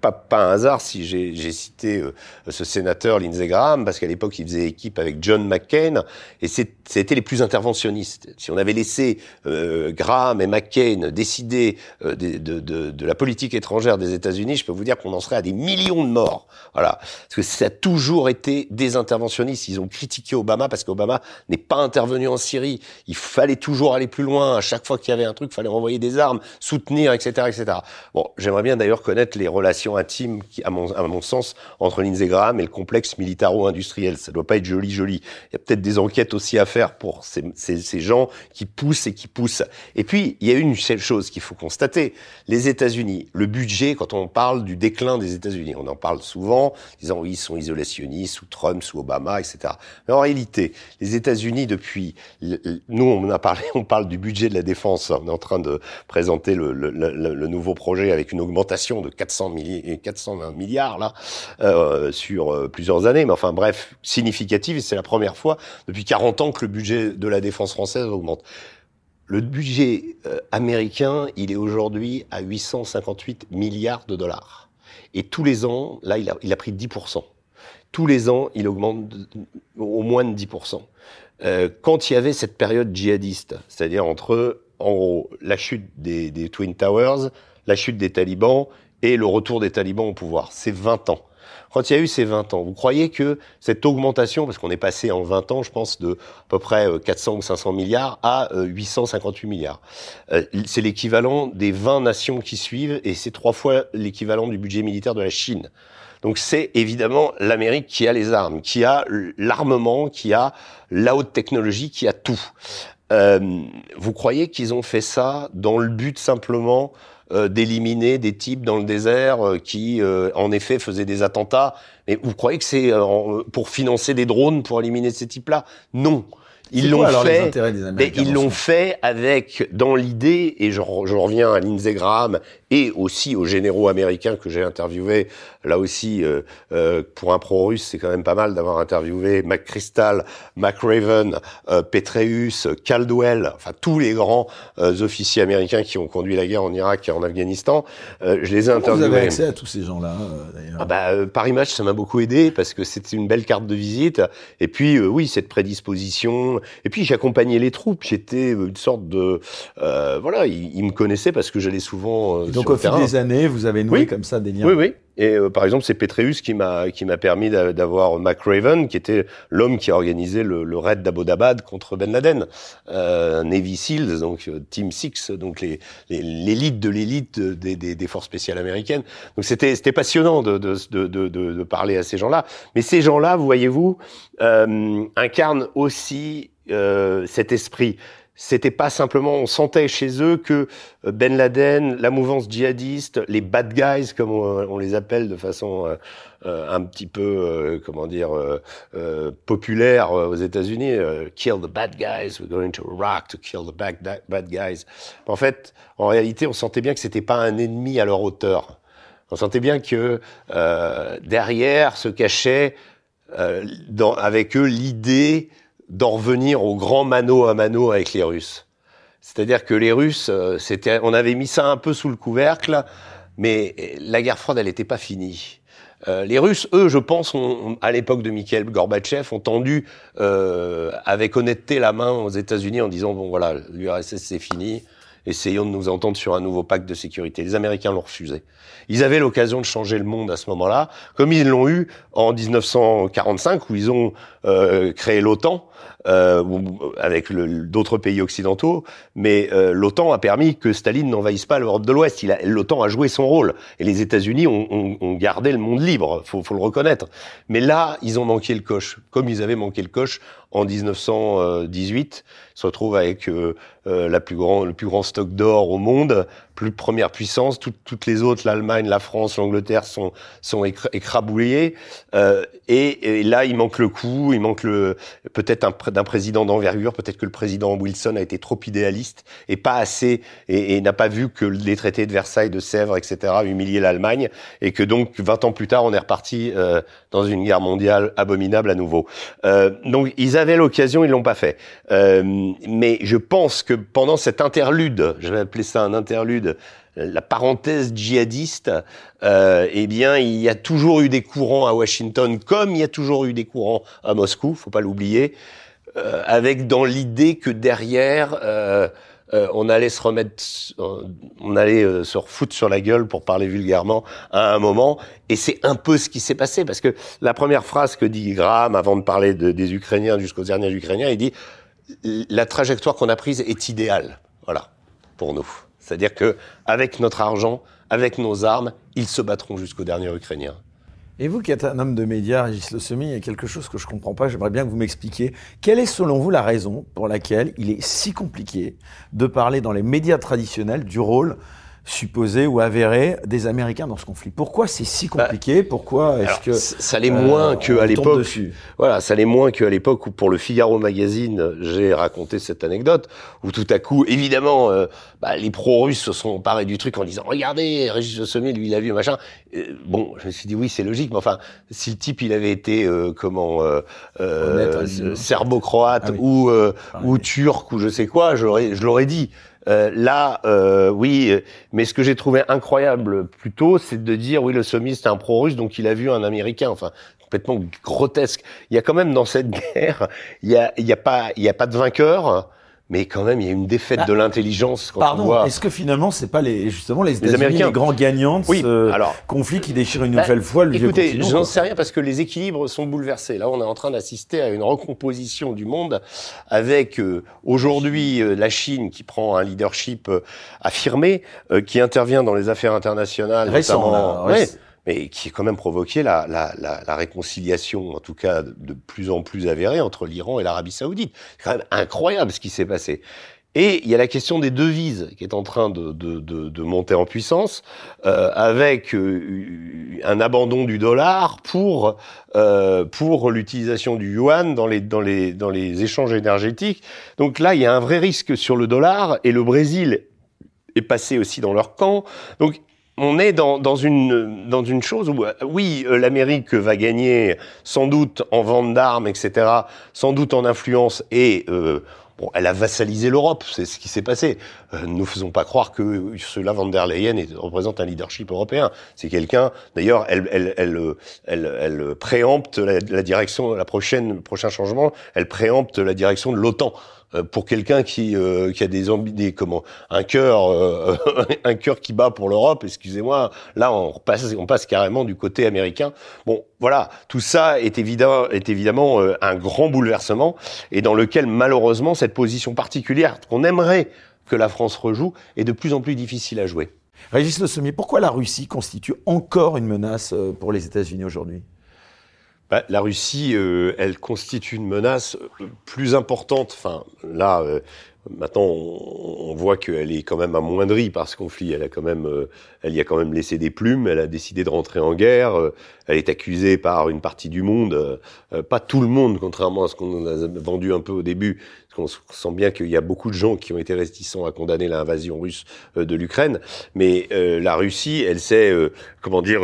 pas, pas un hasard si j'ai cité euh, ce sénateur Lindsey Graham, parce qu'à l'époque il faisait équipe avec John McCain, et c'était les plus interventionnistes. Si on avait laissé euh, Graham et McCain décider euh, de, de, de, la politique étrangère des États-Unis, je peux vous dire qu'on en serait à des millions de morts. Voilà, parce que ça a toujours été des interventionnistes. Ils ont critiqué Obama parce qu'Obama n'est pas intervenu en Syrie. Il fallait toujours aller plus loin. À chaque fois qu'il y avait un truc, il fallait renvoyer des armes, soutenir, etc., etc. Bon, j'aimerais bien d'ailleurs connaître les relations intimes, qui, à mon, à mon sens, entre Lindsey Graham et le complexe militaro-industriel. Ça doit pas être joli, joli. Il y a peut-être des enquêtes aussi à faire pour ces, ces, ces gens qui poussent et qui poussent. Et puis, il y a une seule chose qu'il faut constater. Les États-Unis, le budget, quand on parle du déclin des États-Unis, on en parle souvent, disant oui, ils sont isolationnistes, sous Trump, sous Obama, etc. Mais en réalité, les États-Unis, depuis, nous, on a parlé, on parle du budget de la défense. On est en train de présenter le, le, le, nouveau projet avec une augmentation de 400, milli 400 milliards là euh, sur euh, plusieurs années. Mais enfin, bref, significative. Et c'est la première fois depuis 40 ans que le budget de la défense française augmente. Le budget euh, américain, il est aujourd'hui à 858 milliards de dollars. Et tous les ans, là, il a, pris 10%. Tous les ans, il augmente au moins de 10%. Euh, quand il y avait cette période djihadiste, c'est-à-dire entre, en gros, la chute des Twin Towers, la chute des talibans et le retour des talibans au pouvoir, c'est 20 ans quand il y a eu ces 20 ans, vous croyez que cette augmentation, parce qu'on est passé en 20 ans, je pense, de à peu près 400 euh, ou 500 milliards à 858 euh, milliards, euh, c'est l'équivalent des 20 nations qui suivent et c'est trois fois l'équivalent du budget militaire de la Chine. Donc c'est évidemment l'Amérique qui a les armes, qui a l'armement, qui a la haute technologie, qui a tout. Vous croyez qu'ils ont fait ça dans le but simplement euh, d'éliminer des types dans le désert euh, qui, euh, en effet, faisaient des attentats. Mais vous croyez que c'est pour financer des drones pour éliminer ces types-là? Non. Ils l'ont fait, mais ils l'ont fait avec dans l'idée et je, je, reviens à Lindsey Graham et aussi aux généraux américains que j'ai interviewés. Là aussi, euh, euh, pour un pro-russe, c'est quand même pas mal d'avoir interviewé McChrystal, McRaven, euh, Petraeus, Caldwell, enfin tous les grands euh, officiers américains qui ont conduit la guerre en Irak et en Afghanistan. Euh, je les ai interviewés. Vous avez accès à tous ces gens-là, d'ailleurs? Ah bah, Paris Match, ça m'a beaucoup aidé parce que c'était une belle carte de visite. Et puis, oui, cette prédisposition. Et puis, j'accompagnais les troupes. J'étais une sorte de, voilà, ils, ils, me connaissaient parce que j'allais souvent donc au fil des années, vous avez noué comme ça des liens. Oui, oui. Et euh, par exemple, c'est Petreus qui m'a qui m'a permis d'avoir McRaven, qui était l'homme qui a organisé le, le raid d'Abbottabad contre Ben Laden, euh, Navy Seals, donc euh, Team Six, donc les l'élite de l'élite des, des, des, forces spéciales américaines. Donc c'était c'était passionnant de de, de de, de parler à ces gens-là. Mais ces gens-là, vous voyez-vous, euh, incarnent aussi euh, cet esprit c'était pas simplement, on sentait chez eux que euh, Ben Laden, la mouvance djihadiste, les bad guys comme on, les appelle de façon euh, euh, un petit peu, comment dire, populaire aux États-Unis, kill the bad guys, we're going to Iraq to kill the bad, bad guys. En fait, en réalité, on sentait bien que c'était pas un ennemi à leur hauteur. On sentait bien que derrière se cachait dans, avec eux l'idée d'en revenir au grand mano à mano avec les Russes. C'est-à-dire que les Russes, euh, c'était, on avait mis ça un peu sous le couvercle, mais la guerre froide, elle n'était pas finie. Euh, les Russes, eux, je pense, ont, à l'époque de Mikhail Gorbatchev, ont tendu euh, avec honnêteté la main aux États-Unis en disant bon voilà, l'URSS c'est fini, essayons de nous entendre sur un nouveau pacte de sécurité. Les Américains l'ont refusé. Ils avaient l'occasion de changer le monde à ce moment-là, comme ils l'ont eu en 1945 où ils ont euh, créé l'OTAN euh, avec d'autres pays occidentaux, mais euh, l'OTAN a permis que Staline n'envahisse pas l'Europe de l'Ouest. L'OTAN a joué son rôle et les États-Unis ont, ont, ont, gardé le monde libre. Faut, faut le reconnaître. Mais là, ils ont manqué le coche, comme ils avaient manqué le coche en 1918. Ils se retrouvent avec euh, euh, la plus le plus grand stock d'or au monde, plus première puissance. toutes les autres, l'Allemagne, la France, l'Angleterre sont sont écrabouillées. Euh, et, là, il manque le coup, il manque le peut-être un d'un président d'envergure. Peut-être que le président Wilson a été trop idéaliste et pas assez, et, n'a pas vu que les traités de Versailles, de Sèvres, etc., humiliaient l'Allemagne, et que donc 20 ans plus tard, on est reparti euh, dans une guerre mondiale abominable à nouveau. Euh, donc ils avaient l'occasion, ils l'ont pas fait. Mais je pense que pendant cet interlude, je vais appeler ça un interlude, la parenthèse djihadiste, euh, eh bien, il y a toujours eu des courants à Washington, comme il y a toujours eu des courants à Moscou, faut pas l'oublier, euh, avec dans l'idée que derrière, euh, on allait se remettre, on allait se refoutre sur la gueule pour parler vulgairement à un moment. Et c'est un peu ce qui s'est passé parce que la première phrase que dit Graham avant de parler des Ukrainiens jusqu'aux derniers Ukrainiens, il dit la trajectoire qu'on a prise est idéale. Voilà, pour nous. C'est-à-dire que avec notre argent, avec nos armes, ils se battront jusqu'au dernier Ukrainien. Et vous qui êtes un homme de médias, Régis Le Semi, il y a quelque chose que je ne comprends pas, j'aimerais bien que vous m'expliquiez. Quelle est selon vous la raison pour laquelle il est si compliqué de parler dans les médias traditionnels du rôle supposé ou avéré des Américains dans ce conflit. Pourquoi c'est si bah, compliqué? Pourquoi est-ce que ça l'est moins euh, qu'à l'époque Voilà, ça l'est moins qu'à l'époque où pour le Figaro magazine j'ai raconté cette anecdote où tout à coup, évidemment, euh, bah, les pro-russes se sont emparés du truc en disant regardez, Régis Le Sommier, lui, il a vu machin. bon, je me suis dit oui, c'est logique, mais enfin, si le type il avait été euh, comment serbo-croate ah ou ah ou turc ou je sais quoi, j'aurais je l'aurais dit. Euh, là, euh, oui, mais ce que j'ai trouvé incroyable plutôt, c'est de dire oui, le sommiste est un pro-russe, donc il a vu un Américain. Enfin, complètement grotesque. Il y a quand même dans cette guerre, il y a, il y a pas, il y a pas de vainqueur mais quand même, il y a une défaite de ah, l'intelligence pardon, voit. Est-ce que finalement, c'est pas les justement les États-Unis les, grands gagnants de oui, ce alors, conflit qui déchire une bah, nouvelle fois le écoutez, vieux J'en sais rien parce que les équilibres sont bouleversés. Là, on est en train d'assister à une recomposition du monde avec euh, aujourd'hui euh, la Chine qui prend un leadership euh, affirmé, qui intervient dans les affaires internationales, Récent, notamment. ouais, mais qui a quand même provoqué la, la, la, la, réconciliation, en tout cas de plus en plus avérée, entre l'Iran et l'Arabie saoudite. C'est quand même incroyable ce qui s'est passé. Et il y a la question des devises qui est en train de, de, de, de monter en puissance, euh, avec euh, un abandon du dollar pour euh, pour l'utilisation du yuan dans les dans les dans les échanges énergétiques. Donc là, il y a un vrai risque sur le dollar et le Brésil est passé aussi dans leur camp. Donc on est dans, dans, une, dans une chose où, euh, oui, euh, l'Amérique va gagner sans doute en vente d'armes, etc., sans doute en influence, et euh, bon, elle a vassalisé l'Europe, c'est ce qui s'est passé. Euh, ne faisons pas croire que cela van der Leyen représente un leadership européen. C'est quelqu'un, d'ailleurs, elle, elle, elle, elle, elle préempte la, la, direction, la prochaine, le prochain changement, elle préempte la direction de l'OTAN. Euh, pour quelqu'un qui, euh, qui a des, des comment un cœur euh, un cœur qui bat pour l'Europe excusez-moi là on passe on passe carrément du côté américain bon voilà tout ça est évident est évidemment un grand bouleversement et dans lequel malheureusement cette position particulière qu'on aimerait que la France rejoue est de plus en plus difficile à jouer. Régis Le Sommier, pourquoi la Russie constitue encore une menace pour les États-Unis aujourd'hui? Bah, la Russie, euh, elle constitue une menace euh, plus importante. Enfin, là, euh, maintenant, on, voit qu'elle est quand même amoindrie par ce conflit. Elle a quand même, elle y a quand même laissé des plumes. Elle a décidé de rentrer en guerre. elle est accusée par une partie du monde, pas tout le monde, contrairement à ce qu'on a vendu un peu au début. Parce qu'on sent bien qu'il y a beaucoup de gens qui ont été réticents à condamner l'invasion russe de l'Ukraine. Mais la Russie, elle sait, comment dire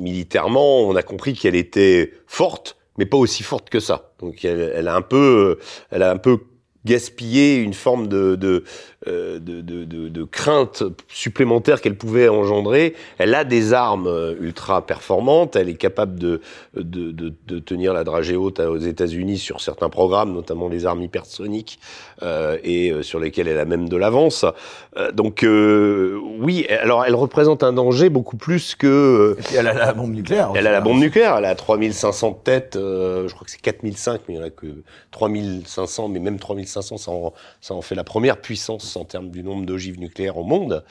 militairement, on a compris qu'elle était forte, mais pas aussi forte que ça. Donc elle, a un peu, elle a un peu gaspillé une forme de, de, euh, de, de, de, crainte supplémentaire qu'elle pouvait engendrer. Elle a des armes euh, ultra performantes, elle est capable de, de, de, tenir la dragée haute aux États-Unis sur certains programmes, notamment les armes hypersoniques, euh, et euh, sur lesquelles elle a même de l'avance. donc oui, alors elle représente un danger beaucoup plus que... et puis elle a la bombe nucléaire. Elle a la bombe nucléaire, elle a 3500 têtes, je crois que c'est 4005, mais il n'y en a que 3500, mais même 3500, ça en, ça en fait la première puissance en termes du nombre d'ogives nucléaires au monde.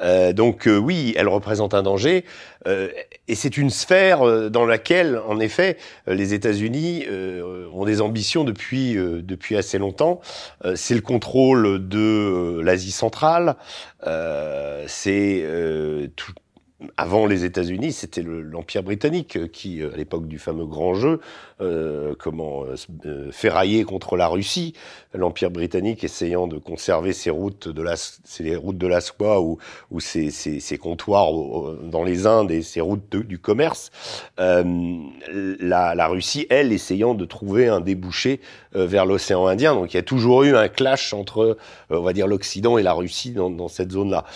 Euh, donc euh, oui, elle représente un danger. Euh, et c'est une sphère dans laquelle, en effet, les États-Unis ont des ambitions depuis depuis assez longtemps. c'est le contrôle de l'Asie centrale. c'est tout avant les États-Unis, c'était l'Empire britannique qui, à l'époque du fameux grand jeu, euh, comment euh, euh, contre la Russie. L'Empire britannique essayant de conserver ses routes de la, les routes de la soie ou, ou ses, ses, ses comptoirs dans les Indes et ses routes du commerce. Euh, la, la, Russie, elle, essayant de trouver un débouché vers l'océan Indien. Donc il y a toujours eu un clash entre, on va dire, l'Occident et la Russie dans, dans cette zone-là.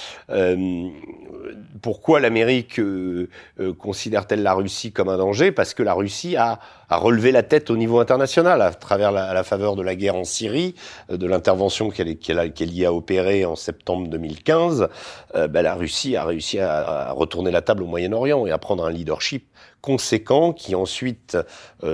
pourquoi la l'Amérique euh, euh, considère-t-elle la Russie comme un danger? Parce que la Russie a, a relevé la tête au niveau international à travers la, à la faveur de la guerre en Syrie, euh, de l'intervention qu'elle y a opérée en septembre 2015. Ben, la Russie a réussi à, à, retourner la table au Moyen-Orient et à prendre un leadership conséquent qui ensuite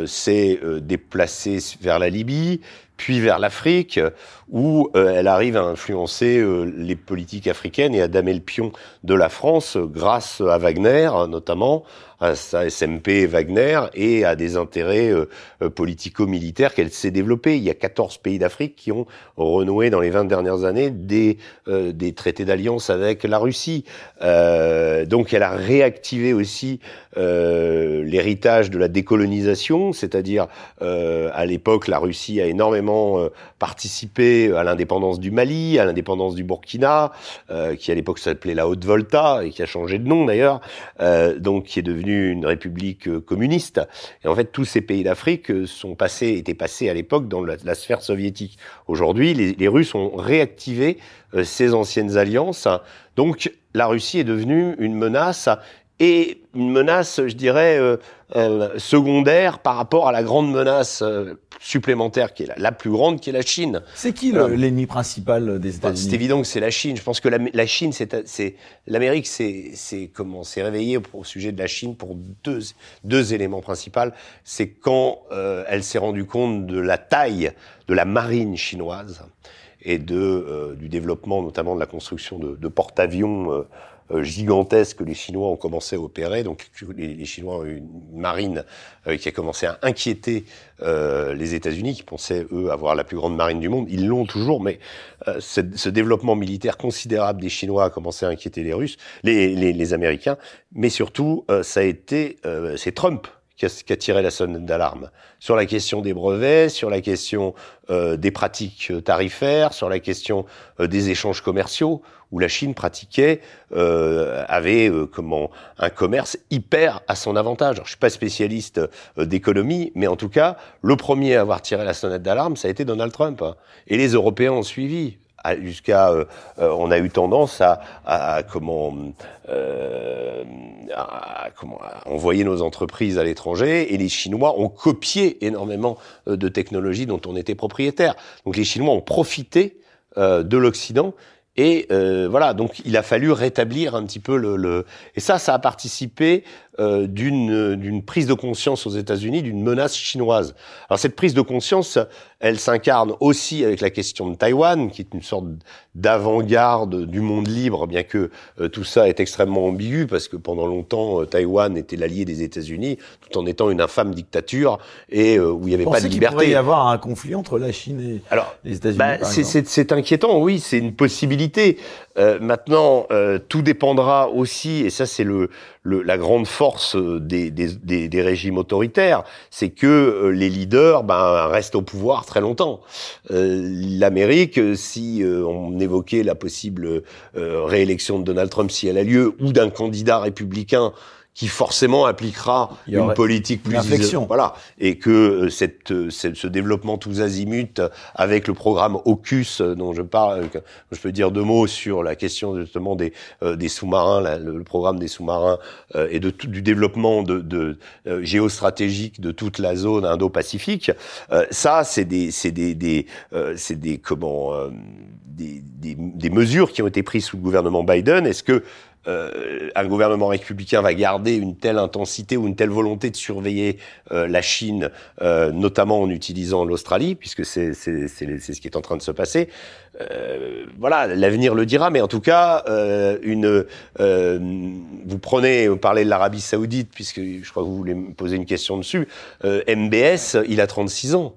s'est déplacé vers la Libye, puis vers l'Afrique, où euh, elle arrive à influencer euh, les politiques africaines et à damer le pion de la France grâce à Wagner notamment, à sa SMP Wagner et à des intérêts euh, euh, politico-militaires qu'elle s'est développée. Il y a 14 pays d'Afrique qui ont renoué dans les 20 dernières années des, euh, des traités d'alliance avec la Russie. donc elle a réactivé aussi l'héritage de la décolonisation, c'est-à-dire à l'époque la Russie a énormément participé à l'indépendance du Mali, à l'indépendance du Burkina, qui à l'époque s'appelait la Haute-Volta et qui a changé de nom d'ailleurs, donc qui est devenu une république euh, communiste. Et en fait, tous ces pays d'Afrique euh, sont passés, étaient passés à l'époque dans la, sphère soviétique. Aujourd'hui, les, les, Russes ont réactivé euh, ces anciennes alliances. Donc, la Russie est devenue une menace et une menace, je dirais, euh, euh, secondaire par rapport à la grande menace euh, supplémentaire qui est la, plus grande, qui est la Chine. C'est qui l'ennemi principal des bah, États-Unis? C'est évident que c'est la Chine. Je pense que la, la Chine, c'est l'Amérique, c'est comment s'est réveillée au sujet de la Chine pour deux deux éléments principaux. C'est quand elle s'est rendue compte de la taille de la marine chinoise et de du développement, notamment de la construction de, de porte-avions euh, gigantesques que les Chinois ont commencé à opérer. Donc les, Chinois ont une marine euh, qui a commencé à inquiéter euh, les États-Unis, qui pensaient eux avoir la plus grande marine du monde. Ils l'ont toujours, mais ce, ce, développement militaire considérable des Chinois a commencé à inquiéter les Russes, les, les, les Américains. Mais surtout, ça a été c'est Trump qui a, qui a, tiré la sonnette d'alarme sur la question des brevets, sur la question euh, des pratiques tarifaires, sur la question euh, des échanges commerciaux, où la Chine pratiquait, euh, avait euh, comment un commerce hyper à son avantage. Alors, je suis pas spécialiste euh, d'économie, mais en tout cas, le premier à avoir tiré la sonnette d'alarme, ça a été Donald Trump, hein. et les Européens ont suivi jusqu'à euh, euh, on a eu tendance à, à, comment euh, à, comment envoyer nos entreprises à l'étranger et les Chinois ont copié énormément de technologies dont on était propriétaire. Donc les Chinois ont profité de l'Occident et euh, voilà, donc il a fallu rétablir un petit peu le, le... et ça, ça a participé euh, d'une d'une prise de conscience aux États-Unis d'une menace chinoise. Alors cette prise de conscience, elle s'incarne aussi avec la question de Taïwan, qui est une sorte d'avant-garde du monde libre, bien que euh, tout ça est extrêmement ambigu, parce que pendant longtemps, euh, Taïwan était l'allié des États-Unis, tout en étant une infâme dictature et où il n'y avait pas de liberté. Il pourrait y avoir un conflit entre la Chine et Alors, les États-Unis. Bah, c'est inquiétant, oui, c'est une possibilité. Euh, maintenant, euh, tout dépendra aussi, et ça c'est le, le, la grande force des, des, régimes autoritaires, c'est que euh, les leaders ben, restent au pouvoir très longtemps. L'Amérique, si on évoquait la possible réélection de Donald Trump si elle a lieu, ou d'un candidat républicain qui forcément appliquera une politique plus inflexion. voilà et que euh, cette, euh, cette, ce développement tous azimuts avec le programme AUKUS euh, dont je parle je peux dire deux mots sur la question justement des des sous-marins le, programme des sous-marins et de tout, du développement de, de géostratégique de toute la zone Indo-Pacifique ça c'est des c'est des, des c'est des comment des, des, des mesures qui ont été prises sous le gouvernement Biden est-ce que euh, un gouvernement républicain va garder une telle intensité ou une telle volonté de surveiller euh, la Chine, euh, notamment en utilisant l'Australie, puisque c'est ce qui est en train de se passer. voilà, l'avenir le dira, mais en tout cas, une, vous prenez, vous parlez de l'Arabie Saoudite, puisque je crois que vous voulez me poser une question dessus. MBS, il a 36 ans.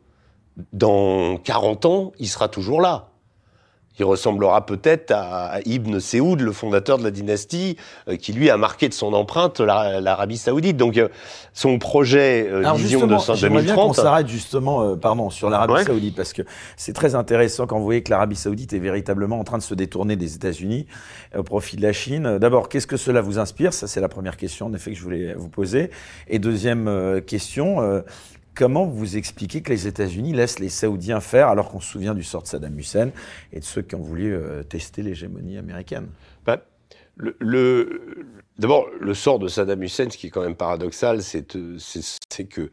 Dans 40 ans, il sera toujours là qui ressemblera peut-être à Ibn Saoud, le fondateur de la dynastie, euh, qui lui a marqué de son empreinte l'Arabie Saoudite. Donc euh, son projet euh, vision de 2030. Bien qu'on s'arrête justement, pardon, sur l'Arabie Saoudite parce que c'est très intéressant quand vous voyez que l'Arabie Saoudite est véritablement en train de se détourner des États-Unis au profit de la Chine. D'abord, qu'est-ce que cela vous inspire? Ça, c'est la première question en effet que je voulais vous poser. Et deuxième question Comment vous expliquez que les États-Unis laissent les Saoudiens faire alors qu'on se souvient du sort de Saddam Hussein et de ceux qui ont voulu euh, tester l'hégémonie américaine? Bah, le, D'abord, le sort de Saddam Hussein, ce qui est quand même paradoxal, c'est que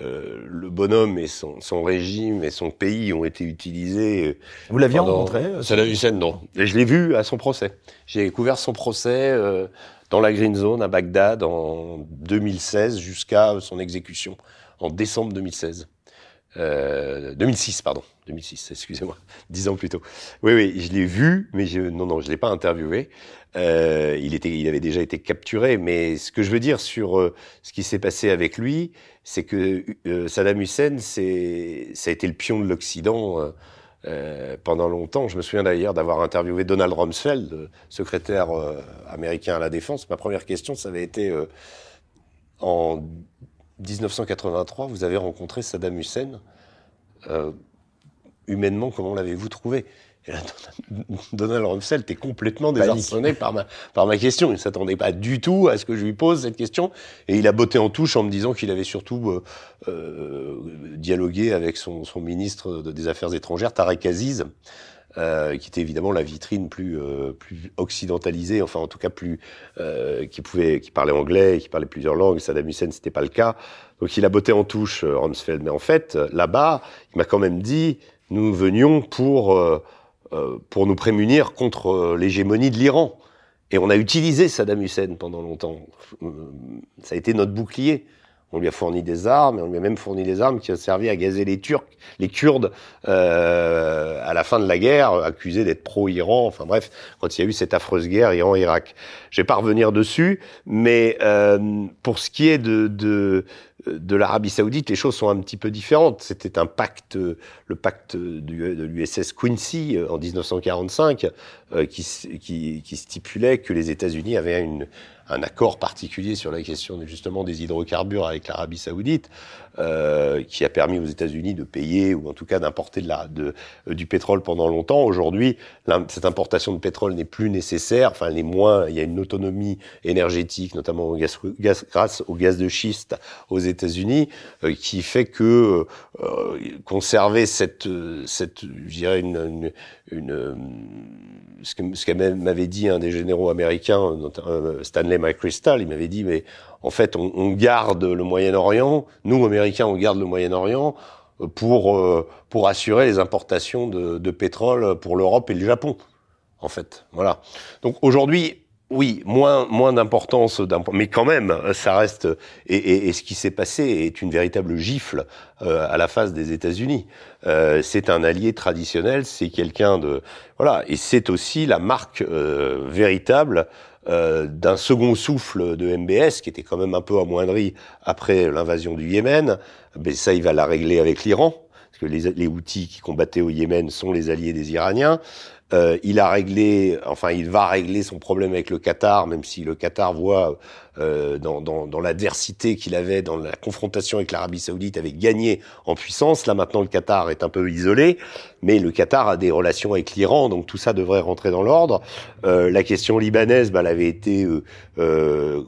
euh, le bonhomme et son, son, régime et son pays ont été utilisés. Euh, Vous l'aviez rencontré euh, Saddam Hussein, non. Et je l'ai vu à son procès. J'ai découvert son procès euh, dans la Green Zone à Bagdad en 2016 jusqu'à son exécution en décembre 2016. Euh, 2006, pardon. 2006, excusez-moi. Dix ans plus tôt. Oui, oui, je l'ai vu, mais je, non, non, je l'ai pas interviewé. Euh, il avait déjà été capturé. Mais ce que je veux dire sur euh, ce qui s'est passé avec lui, c'est que euh, Saddam Hussein, ça a été le pion de l'Occident. Euh, euh, pendant longtemps. Je me souviens d'ailleurs d'avoir interviewé Donald Rumsfeld, secrétaire américain à la défense. Ma première question, ça avait été en 1983, vous avez rencontré Saddam Hussein. Euh, humainement, comment l'avez-vous trouvé? Et là, Donald Rumsfeld était complètement désarçonné par ma, par ma question. Il ne s'attendait pas du tout à ce que je lui pose cette question. Et il a botté en touche en me disant qu'il avait surtout euh, euh, dialogué avec son, son ministre des Affaires étrangères, Tarek Aziz, euh, qui était évidemment la vitrine plus euh, plus occidentalisée, enfin en tout cas plus euh, qui pouvait qui parlait anglais, qui parlait plusieurs langues. Saddam Hussein c'était pas le cas, donc il a botté en touche euh, Rumsfeld. Mais en fait là-bas, il m'a quand même dit nous venions pour euh, pour nous prémunir contre l'hégémonie de l'Iran. Et on a utilisé Saddam Hussein pendant longtemps. Ça a été notre bouclier. On lui a fourni des armes, et on lui a même fourni des armes qui ont servi à gazer les Turcs, les Kurdes, euh, à la fin de la guerre, accusés d'être pro-Iran. Enfin bref, quand il y a eu cette affreuse guerre Iran-Irak. Je vais pas revenir dessus, mais euh, pour ce qui est de, de, de l'Arabie Saoudite, les choses sont un petit peu différentes. C'était un pacte, le pacte de l'USS Quincy euh, en 1945, euh, qui, qui, qui stipulait que les États-Unis avaient une un accord particulier sur la question justement des hydrocarbures avec l'Arabie Saoudite, euh, qui a permis aux États-Unis de payer ou en tout cas d'importer de de, euh, du pétrole pendant longtemps. Aujourd'hui, cette importation de pétrole n'est plus nécessaire. Enfin, est moins. Il y a une autonomie énergétique, notamment au gaz, grâce au gaz de schiste aux États-Unis, euh, qui fait que euh, conserver cette, cette, je dirais une, une, une ce que ce m'avait dit un des généraux américains, Stanley McChrystal, il m'avait dit mais en fait, on, on garde le Moyen-Orient, nous, Américains, on garde le Moyen-Orient pour, euh, pour assurer les importations de, de pétrole pour l'Europe et le Japon, en fait. Voilà. Donc aujourd'hui, oui, moins, moins d'importance, mais quand même, ça reste. Et, et, et ce qui s'est passé est une véritable gifle euh, à la face des États-Unis. Euh, c'est un allié traditionnel, c'est quelqu'un de voilà, et c'est aussi la marque euh, véritable euh, d'un second souffle de MBS qui était quand même un peu amoindri après l'invasion du Yémen. Mais ça, il va la régler avec l'Iran parce que les, les outils qui combattaient au Yémen sont les alliés des Iraniens. Euh, il a réglé, enfin, il va régler son problème avec le Qatar, même si le Qatar voit euh, dans, dans, dans l'adversité qu'il avait dans la confrontation avec l'Arabie Saoudite, avait gagné en puissance. Là, maintenant, le Qatar est un peu isolé, mais le Qatar a des relations avec l'Iran, donc tout ça devrait rentrer dans l'ordre. Euh, la question libanaise, bah, elle avait été euh, euh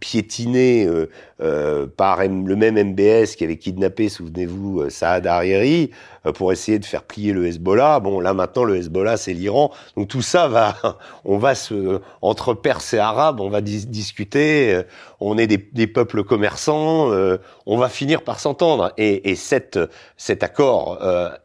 piétiné euh, euh, par le même MBS qui avait kidnappé, souvenez-vous, euh, Saad Hariri, euh, pour essayer de faire plier le Hezbollah. Bon, là maintenant, le Hezbollah, c'est l'Iran. Donc tout ça va, on va se, entre Perses et Arabes, on va dis discuter. Euh, on est des, des peuples commerçants, on va finir par s'entendre. Et, et cette, cet accord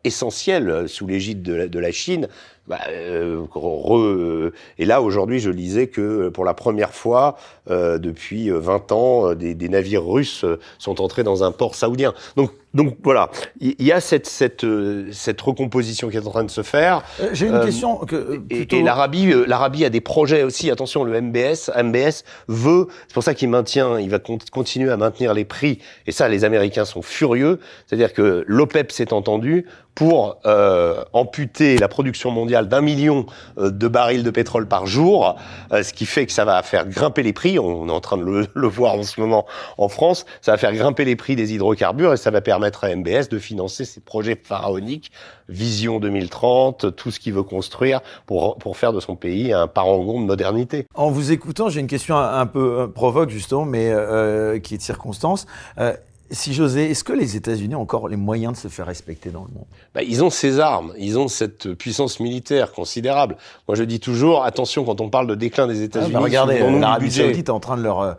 essentiel sous l'égide de, la, de la Chine bah, euh, re, et là, aujourd'hui, je lisais que pour la première fois euh, depuis 20 ans, des, des, navires russes sont entrés dans un port saoudien. Donc, donc voilà, il y, a cette, cette, cette recomposition qui est en train de se faire. Euh, J'ai une question. Que, plutôt... Et, et l'Arabie, l'Arabie a des projets aussi. Attention, le MBS, MBS veut. C'est pour ça qu'il maintient, il va continuer à maintenir les prix. Et ça, les Américains sont furieux. C'est-à-dire que l'OPEP s'est entendu pour euh, amputer la production mondiale d'un million de barils de pétrole par jour, euh, ce qui fait que ça va faire grimper les prix. On est en train de le, voir en ce moment en France. Ça va faire grimper les prix des hydrocarbures et ça va permettre à MBS de financer ses projets pharaoniques, Vision 2030, tout ce qu'il veut construire pour, faire de son pays un parangon de modernité. En vous écoutant, j'ai une question un, un peu provoque justement, mais euh, qui est de circonstance. Euh, si José, est-ce que les États-Unis ont encore les moyens de se faire respecter dans le monde? Bah, Ils ont ces armes, ils ont cette puissance militaire considérable. Moi, je dis toujours, attention quand on parle de déclin des États-Unis. Ah, bah regardez, l'Arabie Saoudite est en train de leur euh,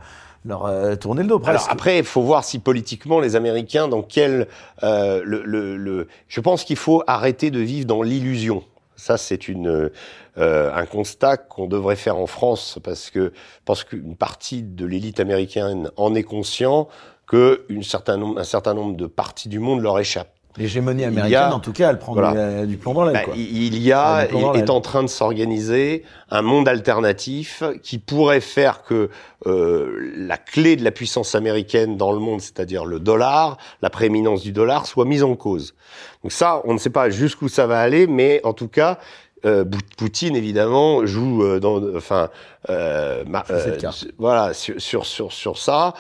leur euh, tourner le dos presque. Alors après, il faut voir si politiquement les Américains, dans quel euh, le, le, le, je pense qu'il faut arrêter de vivre dans l'illusion. Ça, c'est une euh, un constat qu'on devrait faire en France parce que parce qu'une partie de l'élite américaine en est conscient que une certain nombre, un certain nombre de parties du monde leur échappent. L'hégémonie américaine, en tout cas, elle prend du, plomb dans l'aile. Bah, il y a, il est en train de s'organiser un monde alternatif qui pourrait faire que euh, la clé de la puissance américaine dans le monde, c'est-à-dire le dollar, la prééminence du dollar, soit mise en cause. Donc ça, on ne sait pas jusqu'où ça va aller, mais en tout cas, euh, Poutine évidemment joue euh, dans, enfin, euh, euh voilà sur sur sur, sur ça.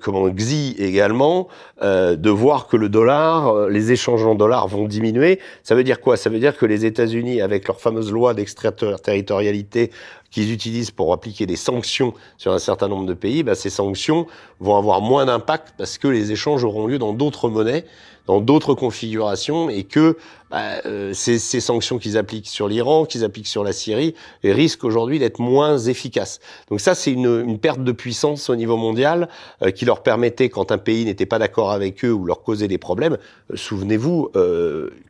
comment Xi également de voir que le dollar, les échanges en dollars vont diminuer. Ça veut dire quoi? Ça veut dire que les États-Unis, avec leur fameuse loi d'extraterritorialité qu'ils utilisent pour appliquer des sanctions sur un certain nombre de pays, bah, ces sanctions vont avoir moins d'impact parce que les échanges auront lieu dans d'autres monnaies dans d'autres configurations et que bah, euh, ces, ces, sanctions qu'ils appliquent sur l'Iran, qu'ils appliquent sur la Syrie, risquent aujourd'hui d'être moins efficaces. Donc ça, c'est une, une, perte de puissance au niveau mondial euh, qui leur permettait, quand un pays n'était pas d'accord avec eux ou leur causait des problèmes, euh, souvenez-vous,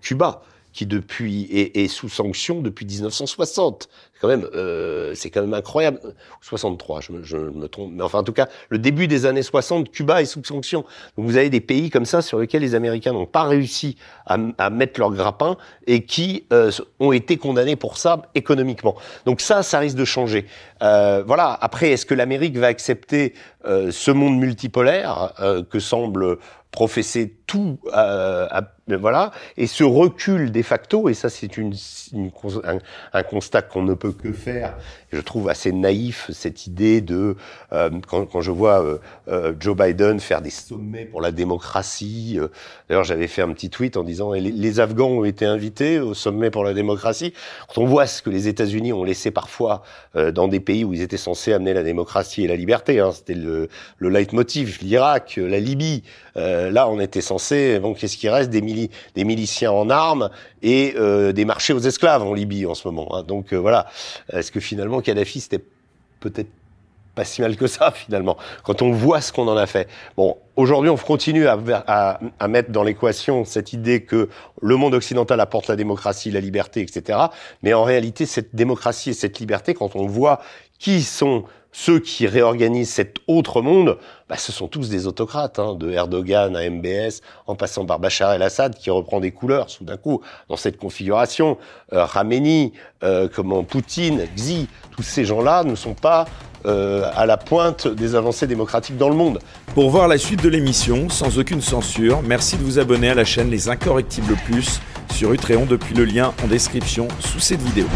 Cuba qui depuis est, est, sous sanction depuis 1960 quand même, euh, c'est quand même incroyable. 63, je me, je me, trompe. Mais enfin, en tout cas, le début des années 60, Cuba est sous sanction. Donc vous avez des pays comme ça sur lesquels les Américains n'ont pas réussi à, à, mettre leur grappin et qui euh, ont été condamnés pour ça économiquement. Donc ça, ça risque de changer. Euh, voilà. Après, est-ce que l'Amérique va accepter euh, ce monde multipolaire euh, que semble professer tout, euh, voilà, et ce recul de facto, et ça c'est une, un, un constat qu'on ne peut que faire. Je trouve assez naïf cette idée de euh, quand, quand, je vois euh, euh, Joe Biden faire des sommets pour la démocratie. D'ailleurs, j'avais fait un petit tweet en disant les, Afghans ont été invités au sommet pour la démocratie. Quand on voit ce que les États-Unis ont laissé parfois dans des pays où ils étaient censés amener la démocratie et la liberté, hein, c'était le, le leitmotiv, l'Irak, la Libye. là, on était censé. Bon, qu'est-ce qui reste? Des, des miliciens en armes et des marchés aux esclaves en Libye en ce moment. Hein. Donc voilà. Est-ce que finalement Kadhafi c'était peut-être pas si mal que ça finalement, quand on voit ce qu'on en a fait? Bon, aujourd'hui on continue à mettre dans l'équation cette idée que le monde occidental apporte la démocratie, la liberté, etc. Mais en réalité, cette démocratie et cette liberté, quand on voit qui sont ceux qui réorganisent cet autre monde, bah, ce sont tous des autocrates, hein, de Erdogan à MBS, en passant par Bachar el-Assad, qui reprend des couleurs tout d'un coup dans cette configuration. Euh, Khamenei, euh, comment Poutine, Xi, tous ces gens-là ne sont pas euh, à la pointe des avancées démocratiques dans le monde. Pour voir la suite de l'émission, sans aucune censure, merci de vous abonner à la chaîne Les Incorrectibles Plus sur Utréon depuis le lien en description sous cette vidéo.